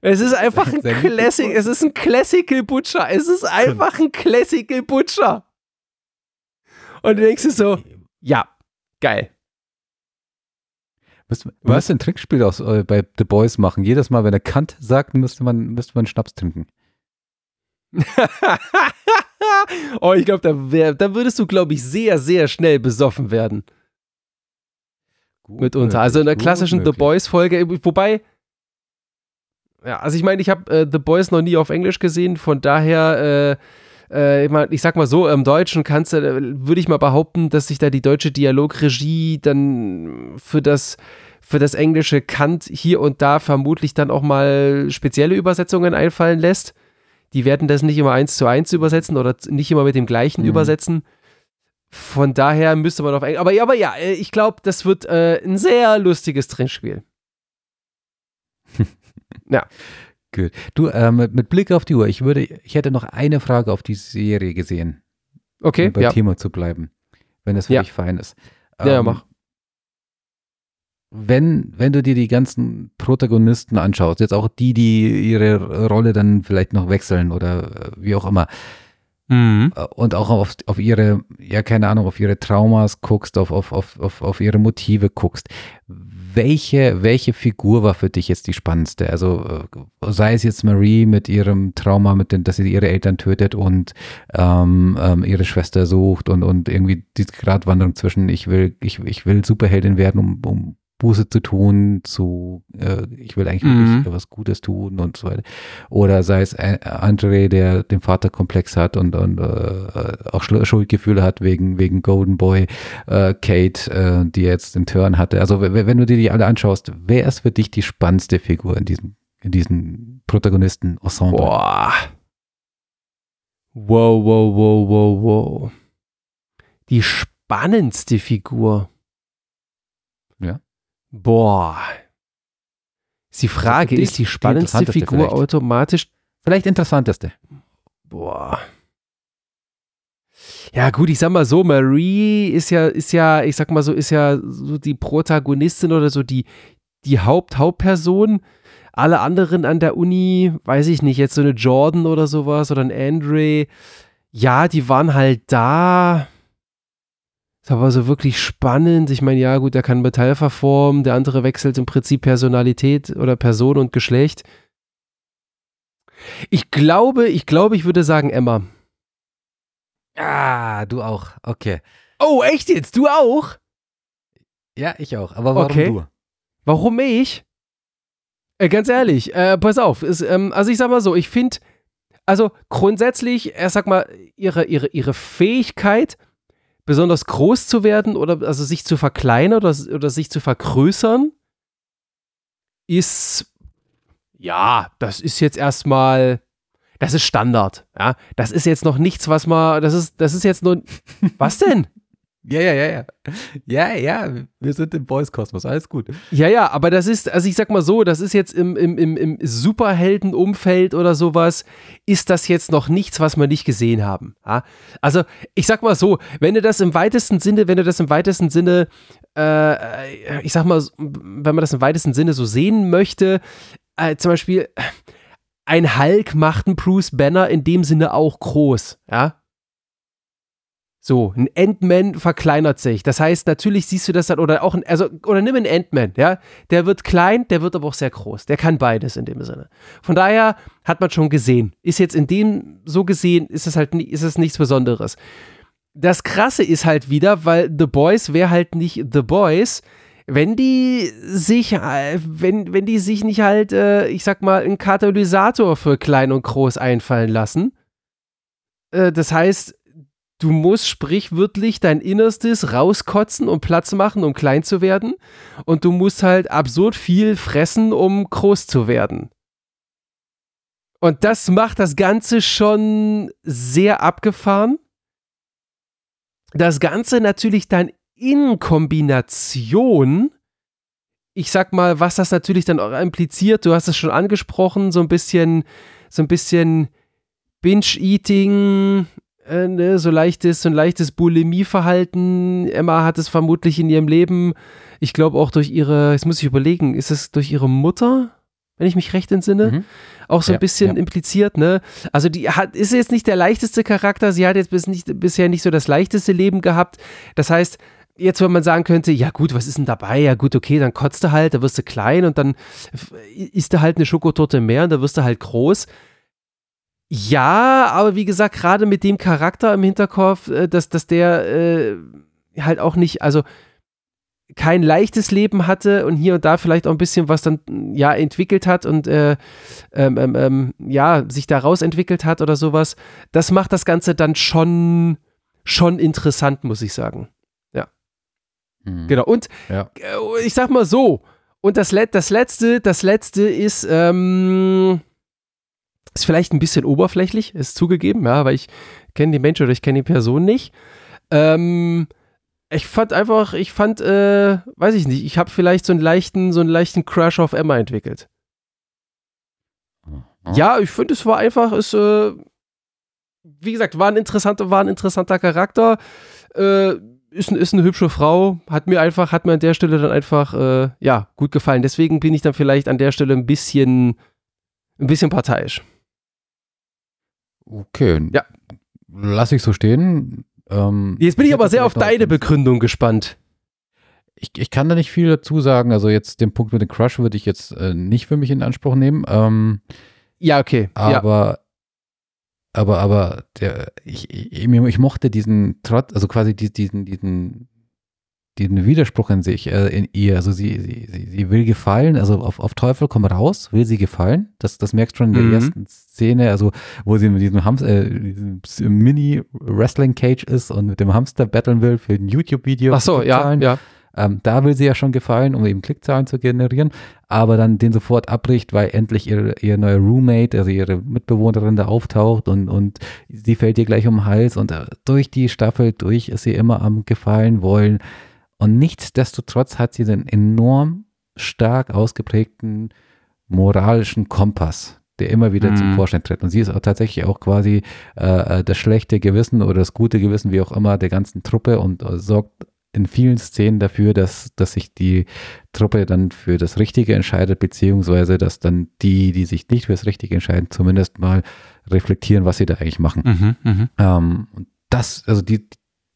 Es ist einfach ein Classic, es ist ein Classical Butcher. Es ist einfach ein Classical Butcher. Und du denkst dir so, ja, geil. Müsste, Was? müsste ein Trinkspiel aus, äh, bei The Boys machen. Jedes Mal, wenn er Kant sagt, müsste man, müsste man Schnaps trinken. oh, ich glaube, da, wär- da würdest du, glaube ich, sehr, sehr schnell besoffen werden. Gut mitunter. Also in der klassischen The. Boys-Folge, wobei, ja, also ich meine, ich habe äh, The Boys noch nie auf Englisch gesehen, von daher, äh, äh, ich, mein, ich sag mal so, im Deutschen kannst du, äh, würde ich mal behaupten, dass sich da die deutsche Dialogregie dann für das für das Englische Kant hier und da vermutlich dann auch mal spezielle Übersetzungen einfallen lässt. Die werden das nicht immer eins zu eins übersetzen oder nicht immer mit dem gleichen Mhm. übersetzen. Von daher müsste man auf Englisch. Aber, ja, aber ja, äh, ich glaube, das wird äh, ein sehr lustiges Trinkspiel. Gut. Du, äh, mit, mit Blick auf die Uhr, ich würde, ich hätte noch eine Frage auf die Serie gesehen, Okay, um bei ja. Thema zu bleiben, wenn das für Ja. dich fein ist. Ja, ja, Ähm, mach. Wenn, wenn du dir die ganzen Protagonisten anschaust, jetzt auch die, die ihre Rolle dann vielleicht noch wechseln oder äh, wie auch immer, Mhm. äh, und auch auf, auf ihre, ja, keine Ahnung, auf ihre Traumas guckst, auf, auf, auf, auf, auf ihre Motive guckst, welche, welche Figur war für dich jetzt die spannendste? Also äh, sei es jetzt Marie mit ihrem Trauma, mit den, dass sie ihre Eltern tötet und ähm, ähm, ihre Schwester sucht und, und irgendwie die Gratwanderung zwischen ich will, ich, ich will Superheldin werden, um, um Buße zu tun, zu, äh, ich will eigentlich Mhm. wirklich was Gutes tun und so weiter. Oder sei es äh, André, der den Vaterkomplex hat und, und äh, auch Schul- Schuldgefühle hat wegen, wegen Golden Boy, äh, Kate, äh, die jetzt den Turn hatte. Also wenn du dir die alle anschaust, wer ist für dich die spannendste Figur in diesem, in diesem Protagonisten-Ensemble? Boah. Wow, wow, wow, wow, wow. Die spannendste Figur. Boah. Die Frage, dich ist die die spannendste interessanteste Figur vielleicht? automatisch. Vielleicht interessanteste. Boah. Ja, gut, ich sag mal so, Marie ist ja, ist ja, ich sag mal so, ist ja so die Protagonistin oder so die, die Haupt, Hauptperson. Alle anderen an der Uni, weiß ich nicht, jetzt so eine Jordan oder sowas oder ein Andre, ja, die waren halt da. Ist aber so wirklich spannend. Ich meine, ja, gut, der kann Metall verformen, der andere wechselt im Prinzip Personalität oder Person und Geschlecht. Ich glaube, ich glaube, ich würde sagen Emma. Ah, du auch. Okay. Oh, echt jetzt? Du auch? Ja, ich auch. Aber warum Okay. du? Warum ich? Äh, ganz ehrlich, äh, pass auf. Es, ähm, also ich sag mal so, ich finde, also grundsätzlich, äh, sag mal, ihre, ihre, ihre Fähigkeit, besonders groß zu werden oder also sich zu verkleinern oder, oder sich zu vergrößern, ist, ja, das ist jetzt erstmal, das ist Standard. Ja, das ist jetzt noch nichts, was man, das ist, das ist jetzt nur, was denn? Ja, ja, ja, ja. Ja, ja, wir sind im Boys-Kosmos, alles gut. Ja, ja, aber das ist, also ich sag mal so, das ist jetzt im, im, im, im Superheldenumfeld oder sowas, ist das jetzt noch nichts, was wir nicht gesehen haben. Ja? Also ich sag mal so, wenn du das im weitesten Sinne, wenn du das im weitesten Sinne, äh, ich sag mal, wenn man das im weitesten Sinne so sehen möchte, äh, zum Beispiel ein Hulk macht einen Bruce Banner in dem Sinne auch groß, ja. So, ein Ant-Man verkleinert sich. Das heißt, natürlich siehst du das dann, oder auch, ein, also, oder nimm einen Ant-Man, ja. Der wird klein, der wird aber auch sehr groß. Der kann beides in dem Sinne. Von daher hat man schon gesehen. Ist jetzt in dem so gesehen, ist es halt, ist es nichts Besonderes. Das Krasse ist halt wieder, weil The Boys wäre halt nicht The Boys, wenn die sich, äh, wenn, wenn die sich nicht halt, äh, ich sag mal, einen Katalysator für klein und groß einfallen lassen. Äh, das heißt, du musst sprichwörtlich dein Innerstes rauskotzen und Platz machen, um klein zu werden. Und du musst halt absurd viel fressen, um groß zu werden. Und das macht das Ganze schon sehr abgefahren. Das Ganze natürlich dann in Kombination, ich sag mal, was das natürlich dann auch impliziert, du hast es schon angesprochen, so ein bisschen, so ein bisschen Binge-Eating, äh, ne, so leichtes, so ein leichtes Bulimie-Verhalten. Emma hat es vermutlich in ihrem Leben, ich glaube auch durch ihre, jetzt muss ich überlegen, ist es durch ihre Mutter, wenn ich mich recht entsinne? Mhm. auch so ein Ja, bisschen ja. impliziert, ne? Also die hat, ist jetzt nicht der leichteste Charakter, sie hat jetzt bis nicht, bisher nicht so das leichteste Leben gehabt. Das heißt, jetzt, wenn man sagen könnte, ja gut, was ist denn dabei? Ja gut, okay, dann kotzt du halt, da wirst du klein und dann isst du halt eine Schokotorte mehr und da wirst du halt groß. Ja, aber wie gesagt, gerade mit dem Charakter im Hinterkopf, äh, dass, dass der äh, halt auch nicht, also kein leichtes Leben hatte und hier und da vielleicht auch ein bisschen was dann ja entwickelt hat und äh, ähm, ähm, ähm, ja sich daraus entwickelt hat oder sowas. Das macht das Ganze dann schon schon interessant, muss ich sagen. Mhm. Genau. Und Ja. äh, ich sag mal so. Und das, Let das letzte, das letzte ist ähm, ist vielleicht ein bisschen oberflächlich, ist zugegeben, ja, weil ich kenne die Menschen oder ich kenne die Person nicht. Ähm, ich fand einfach, ich fand, äh, weiß ich nicht, ich habe vielleicht so einen leichten, so einen leichten Crush auf Emma entwickelt. Mhm. Ja, ich finde, es war einfach, es, äh, wie gesagt, war ein interessanter, war ein interessanter Charakter. Äh, ist, ist eine hübsche Frau, hat mir einfach, hat mir an der Stelle dann einfach, äh, ja, gut gefallen. Deswegen bin ich dann vielleicht an der Stelle ein bisschen, ein bisschen parteiisch. Okay. Ja. Lass ich so stehen. Ähm, Jetzt bin ich aber hätte sehr auf deine Begründung gespannt. Ich, ich kann da nicht viel dazu sagen. Also jetzt den Punkt mit dem Crush würde ich jetzt äh, nicht für mich in Anspruch nehmen. Ähm, Ja, okay. ja. aber, aber, aber der, ich, ich, ich mochte diesen Trott, also quasi die- diesen, diesen, den Widerspruch in sich, äh, in ihr. Also sie, sie, sie, sie will gefallen, also auf, auf Teufel komm raus, will sie gefallen. Das, das merkst du schon in der Mhm. ersten Szene, also wo sie mit diesem, Hamster, äh, diesem Mini-Wrestling-Cage ist und mit dem Hamster battlen will für ein YouTube-Video. Ach so, ja, ja. Ähm, da will sie ja schon gefallen, um eben Klickzahlen zu generieren, aber dann den sofort abbricht, weil endlich ihr, ihr neuer Roommate, also ihre Mitbewohnerin da auftaucht und, und sie fällt ihr gleich um den Hals und äh, durch die Staffel durch ist sie immer am Gefallen wollen. Und nichtsdestotrotz hat sie den enorm stark ausgeprägten moralischen Kompass, der immer wieder Mhm. zum Vorschein tritt. Und sie ist auch tatsächlich auch quasi äh, äh, das schlechte Gewissen oder das gute Gewissen, wie auch immer, der ganzen Truppe und äh, sorgt in vielen Szenen dafür, dass, dass sich die Truppe dann für das Richtige entscheidet, beziehungsweise dass dann die, die sich nicht für das Richtige entscheiden, zumindest mal reflektieren, was sie da eigentlich machen. Mhm, mhm. Ähm, und das, also die,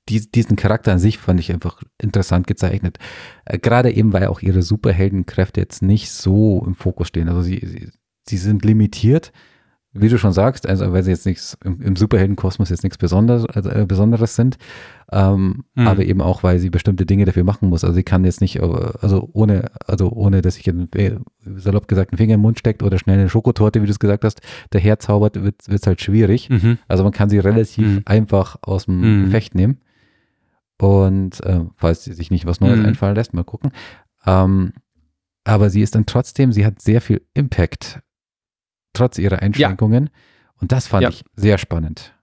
die, diesen Charakter an sich fand ich einfach interessant gezeichnet. Äh, Gerade eben, weil auch ihre Superheldenkräfte jetzt nicht so im Fokus stehen. Also sie, sie, sie sind limitiert, wie du schon sagst, also weil sie jetzt nichts im, im Superheldenkosmos jetzt nichts Besonderes, äh, Besonderes sind, ähm, Mhm. aber eben auch, weil sie bestimmte Dinge dafür machen muss. Also sie kann jetzt nicht, äh, also ohne, also ohne, dass sich jetzt, äh, salopp gesagt einen Finger im Mund steckt oder schnell eine Schokotorte, wie du es gesagt hast, daherzaubert, wird es halt schwierig. Mhm. Also man kann sie relativ Mhm. einfach aus dem Mhm. Gefecht nehmen. Und äh, falls sie sich nicht was Neues Mhm. einfallen lässt, mal gucken. Ähm, aber sie ist dann trotzdem, sie hat sehr viel Impact, trotz ihrer Einschränkungen. Und das fand Ja. ich sehr spannend.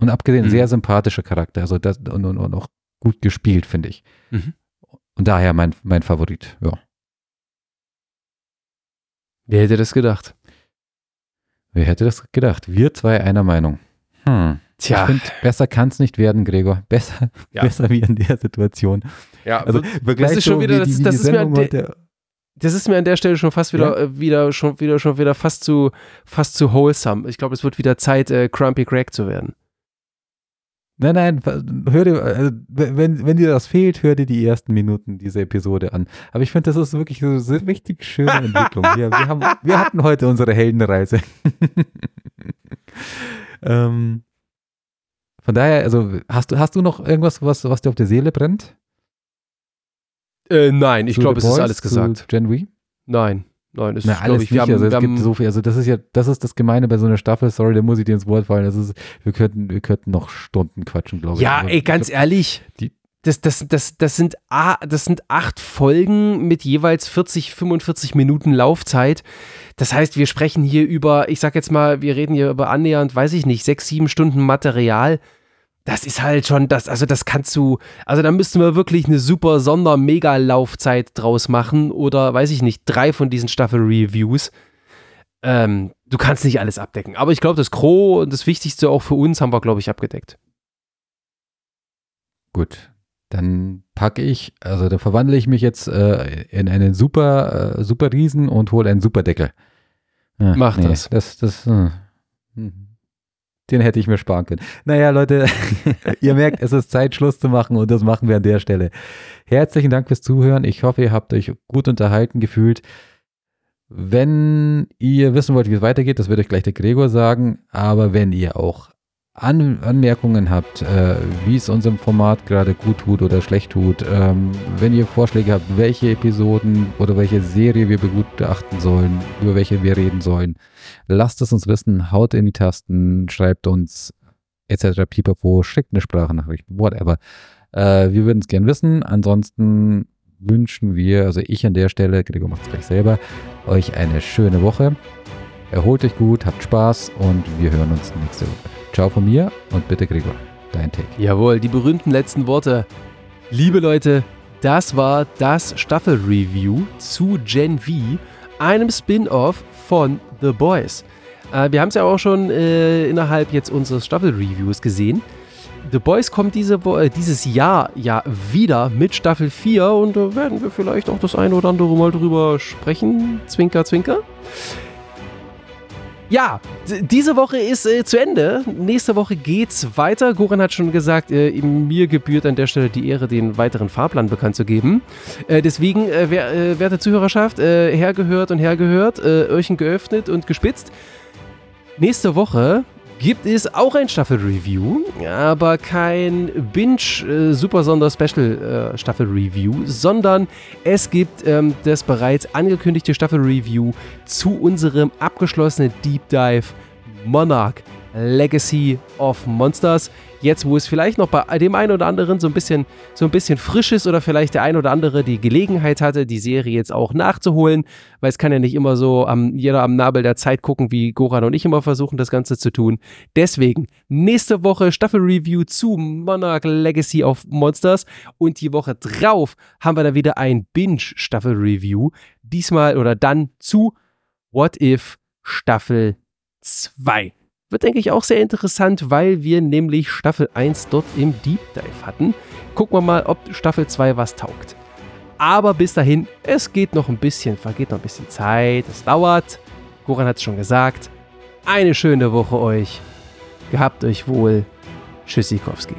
Und abgesehen, Mhm. sehr sympathischer Charakter. Also das und, und, und auch gut gespielt, finde ich. Mhm. Und daher mein, mein Favorit. Ja. Wer hätte das gedacht? Wer hätte das gedacht? Wir zwei einer Meinung. Hm. Ich Tja, finde, besser kann es nicht werden, Gregor. Besser, Ja. besser wie in der Situation. ja, Also vergleich ist schon so wieder- wie das die, das die ist mir an heute. das ist mir an der Stelle schon fast wieder, äh, wieder, schon wieder, schon wieder fast zu, fast zu wholesome. Ich glaube, es wird wieder Zeit, äh, Crumpy Craig zu werden. Nein, nein, hör dir, also, wenn, wenn dir das fehlt, hör dir die ersten Minuten dieser Episode an. Aber ich finde, das ist wirklich so eine richtig schöne Entwicklung. Wir, wir, haben, wir hatten heute unsere Heldenreise. ähm, von daher, also hast du, hast du noch irgendwas, was, was dir auf der Seele brennt? Äh, nein, ich glaube, es ist Boys, alles zu gesagt. Gen V? Nein, nein, es Na, ist, alles ich, wir nicht. haben, also es wir haben, so viel. Also das ist ja, das ist das Gemeine bei so einer Staffel. Sorry, da muss ich dir ins Wort fallen. Das ist, wir könnten, wir könnten noch Stunden quatschen, glaube ich. ja, Aber ey, ganz glaub, ehrlich, die- das, das, das, das, sind, das sind acht Folgen mit jeweils 40, 45 Minuten Laufzeit. Das heißt, wir sprechen hier über, ich sag jetzt mal, wir reden hier über annähernd, weiß ich nicht, sechs, sieben Stunden Material. Das ist halt schon, das, also das kannst du, also da müssten wir wirklich eine super Sonder-Mega-Laufzeit draus machen oder, weiß ich nicht, drei von diesen Staffel-Reviews. Ähm, du kannst nicht alles abdecken. Aber ich glaube, das Gros und das Wichtigste auch für uns haben wir, glaube ich, abgedeckt. Gut, dann packe ich, also da verwandle ich mich jetzt äh, in einen super, äh, super Riesen und hole einen Superdeckel. Ah, Mach das. Das, das, äh, hm. den hätte ich mir sparen können. Naja, Leute, ihr merkt, es ist Zeit, Schluss zu machen und das machen wir an der Stelle. Herzlichen Dank fürs Zuhören. Ich hoffe, ihr habt euch gut unterhalten gefühlt. Wenn ihr wissen wollt, wie es weitergeht, das wird euch gleich der Gregor sagen. Aber wenn ihr auch An Anmerkungen habt, äh, wie es unserem Format gerade gut tut oder schlecht tut, ähm, wenn ihr Vorschläge habt, welche Episoden oder welche Serie wir begutachten sollen, über welche wir reden sollen, lasst es uns wissen, haut in die Tasten, schreibt uns etc. pipapo, schickt eine Sprachnachricht, whatever. Äh, wir würden es gern wissen. Ansonsten wünschen wir, also ich an der Stelle, Gregor macht es gleich selber, euch eine schöne Woche. Erholt euch gut, habt Spaß und wir hören uns nächste Woche. Ciao von mir und bitte Gregor, dein Take. Jawohl, die berühmten letzten Worte. Liebe Leute, das war das Staffel-Review zu Gen V, einem Spin-off von The Boys. Äh, wir haben es ja auch schon äh, innerhalb jetzt unseres Staffel-Reviews gesehen. The Boys kommt diese äh, dieses Jahr ja wieder mit Staffel 4 und da werden wir vielleicht auch das eine oder andere mal drüber sprechen. Zwinker, zwinker. Ja, diese Woche ist äh, zu Ende. Nächste Woche geht's weiter. Goran hat schon gesagt, äh, mir gebührt an der Stelle die Ehre, den weiteren Fahrplan bekannt zu geben. Äh, deswegen, äh, wer, äh, werte Zuhörerschaft, äh, hergehört und hergehört, Öhrchen geöffnet und gespitzt. Nächste Woche gibt es auch ein Staffel-Review, aber kein Binge-Super-Sonder-Special-Staffel-Review, äh, sondern es gibt ähm, das bereits angekündigte Staffel-Review zu unserem abgeschlossenen Deep Dive Monarch Legacy of Monsters. Jetzt, wo es vielleicht noch bei dem einen oder anderen so ein bisschen, so ein bisschen frisch ist oder vielleicht der ein oder andere die Gelegenheit hatte, die Serie jetzt auch nachzuholen, weil es kann ja nicht immer so am, jeder am Nabel der Zeit gucken, wie Goran und ich immer versuchen, das Ganze zu tun. Deswegen, nächste Woche Staffel-Review zu Monarch Legacy of Monsters und die Woche drauf haben wir dann wieder ein Binge-Staffel-Review. Diesmal oder dann zu What If Staffel 2. Wird, denke ich, auch sehr interessant, weil wir nämlich Staffel 1 dort im Deep Dive hatten. Gucken wir mal, ob Staffel 2 was taugt. Aber bis dahin, es geht noch ein bisschen, vergeht noch ein bisschen Zeit, es dauert. Goran hat es schon gesagt. Eine schöne Woche euch. Gehabt euch wohl. Tschüssikowski.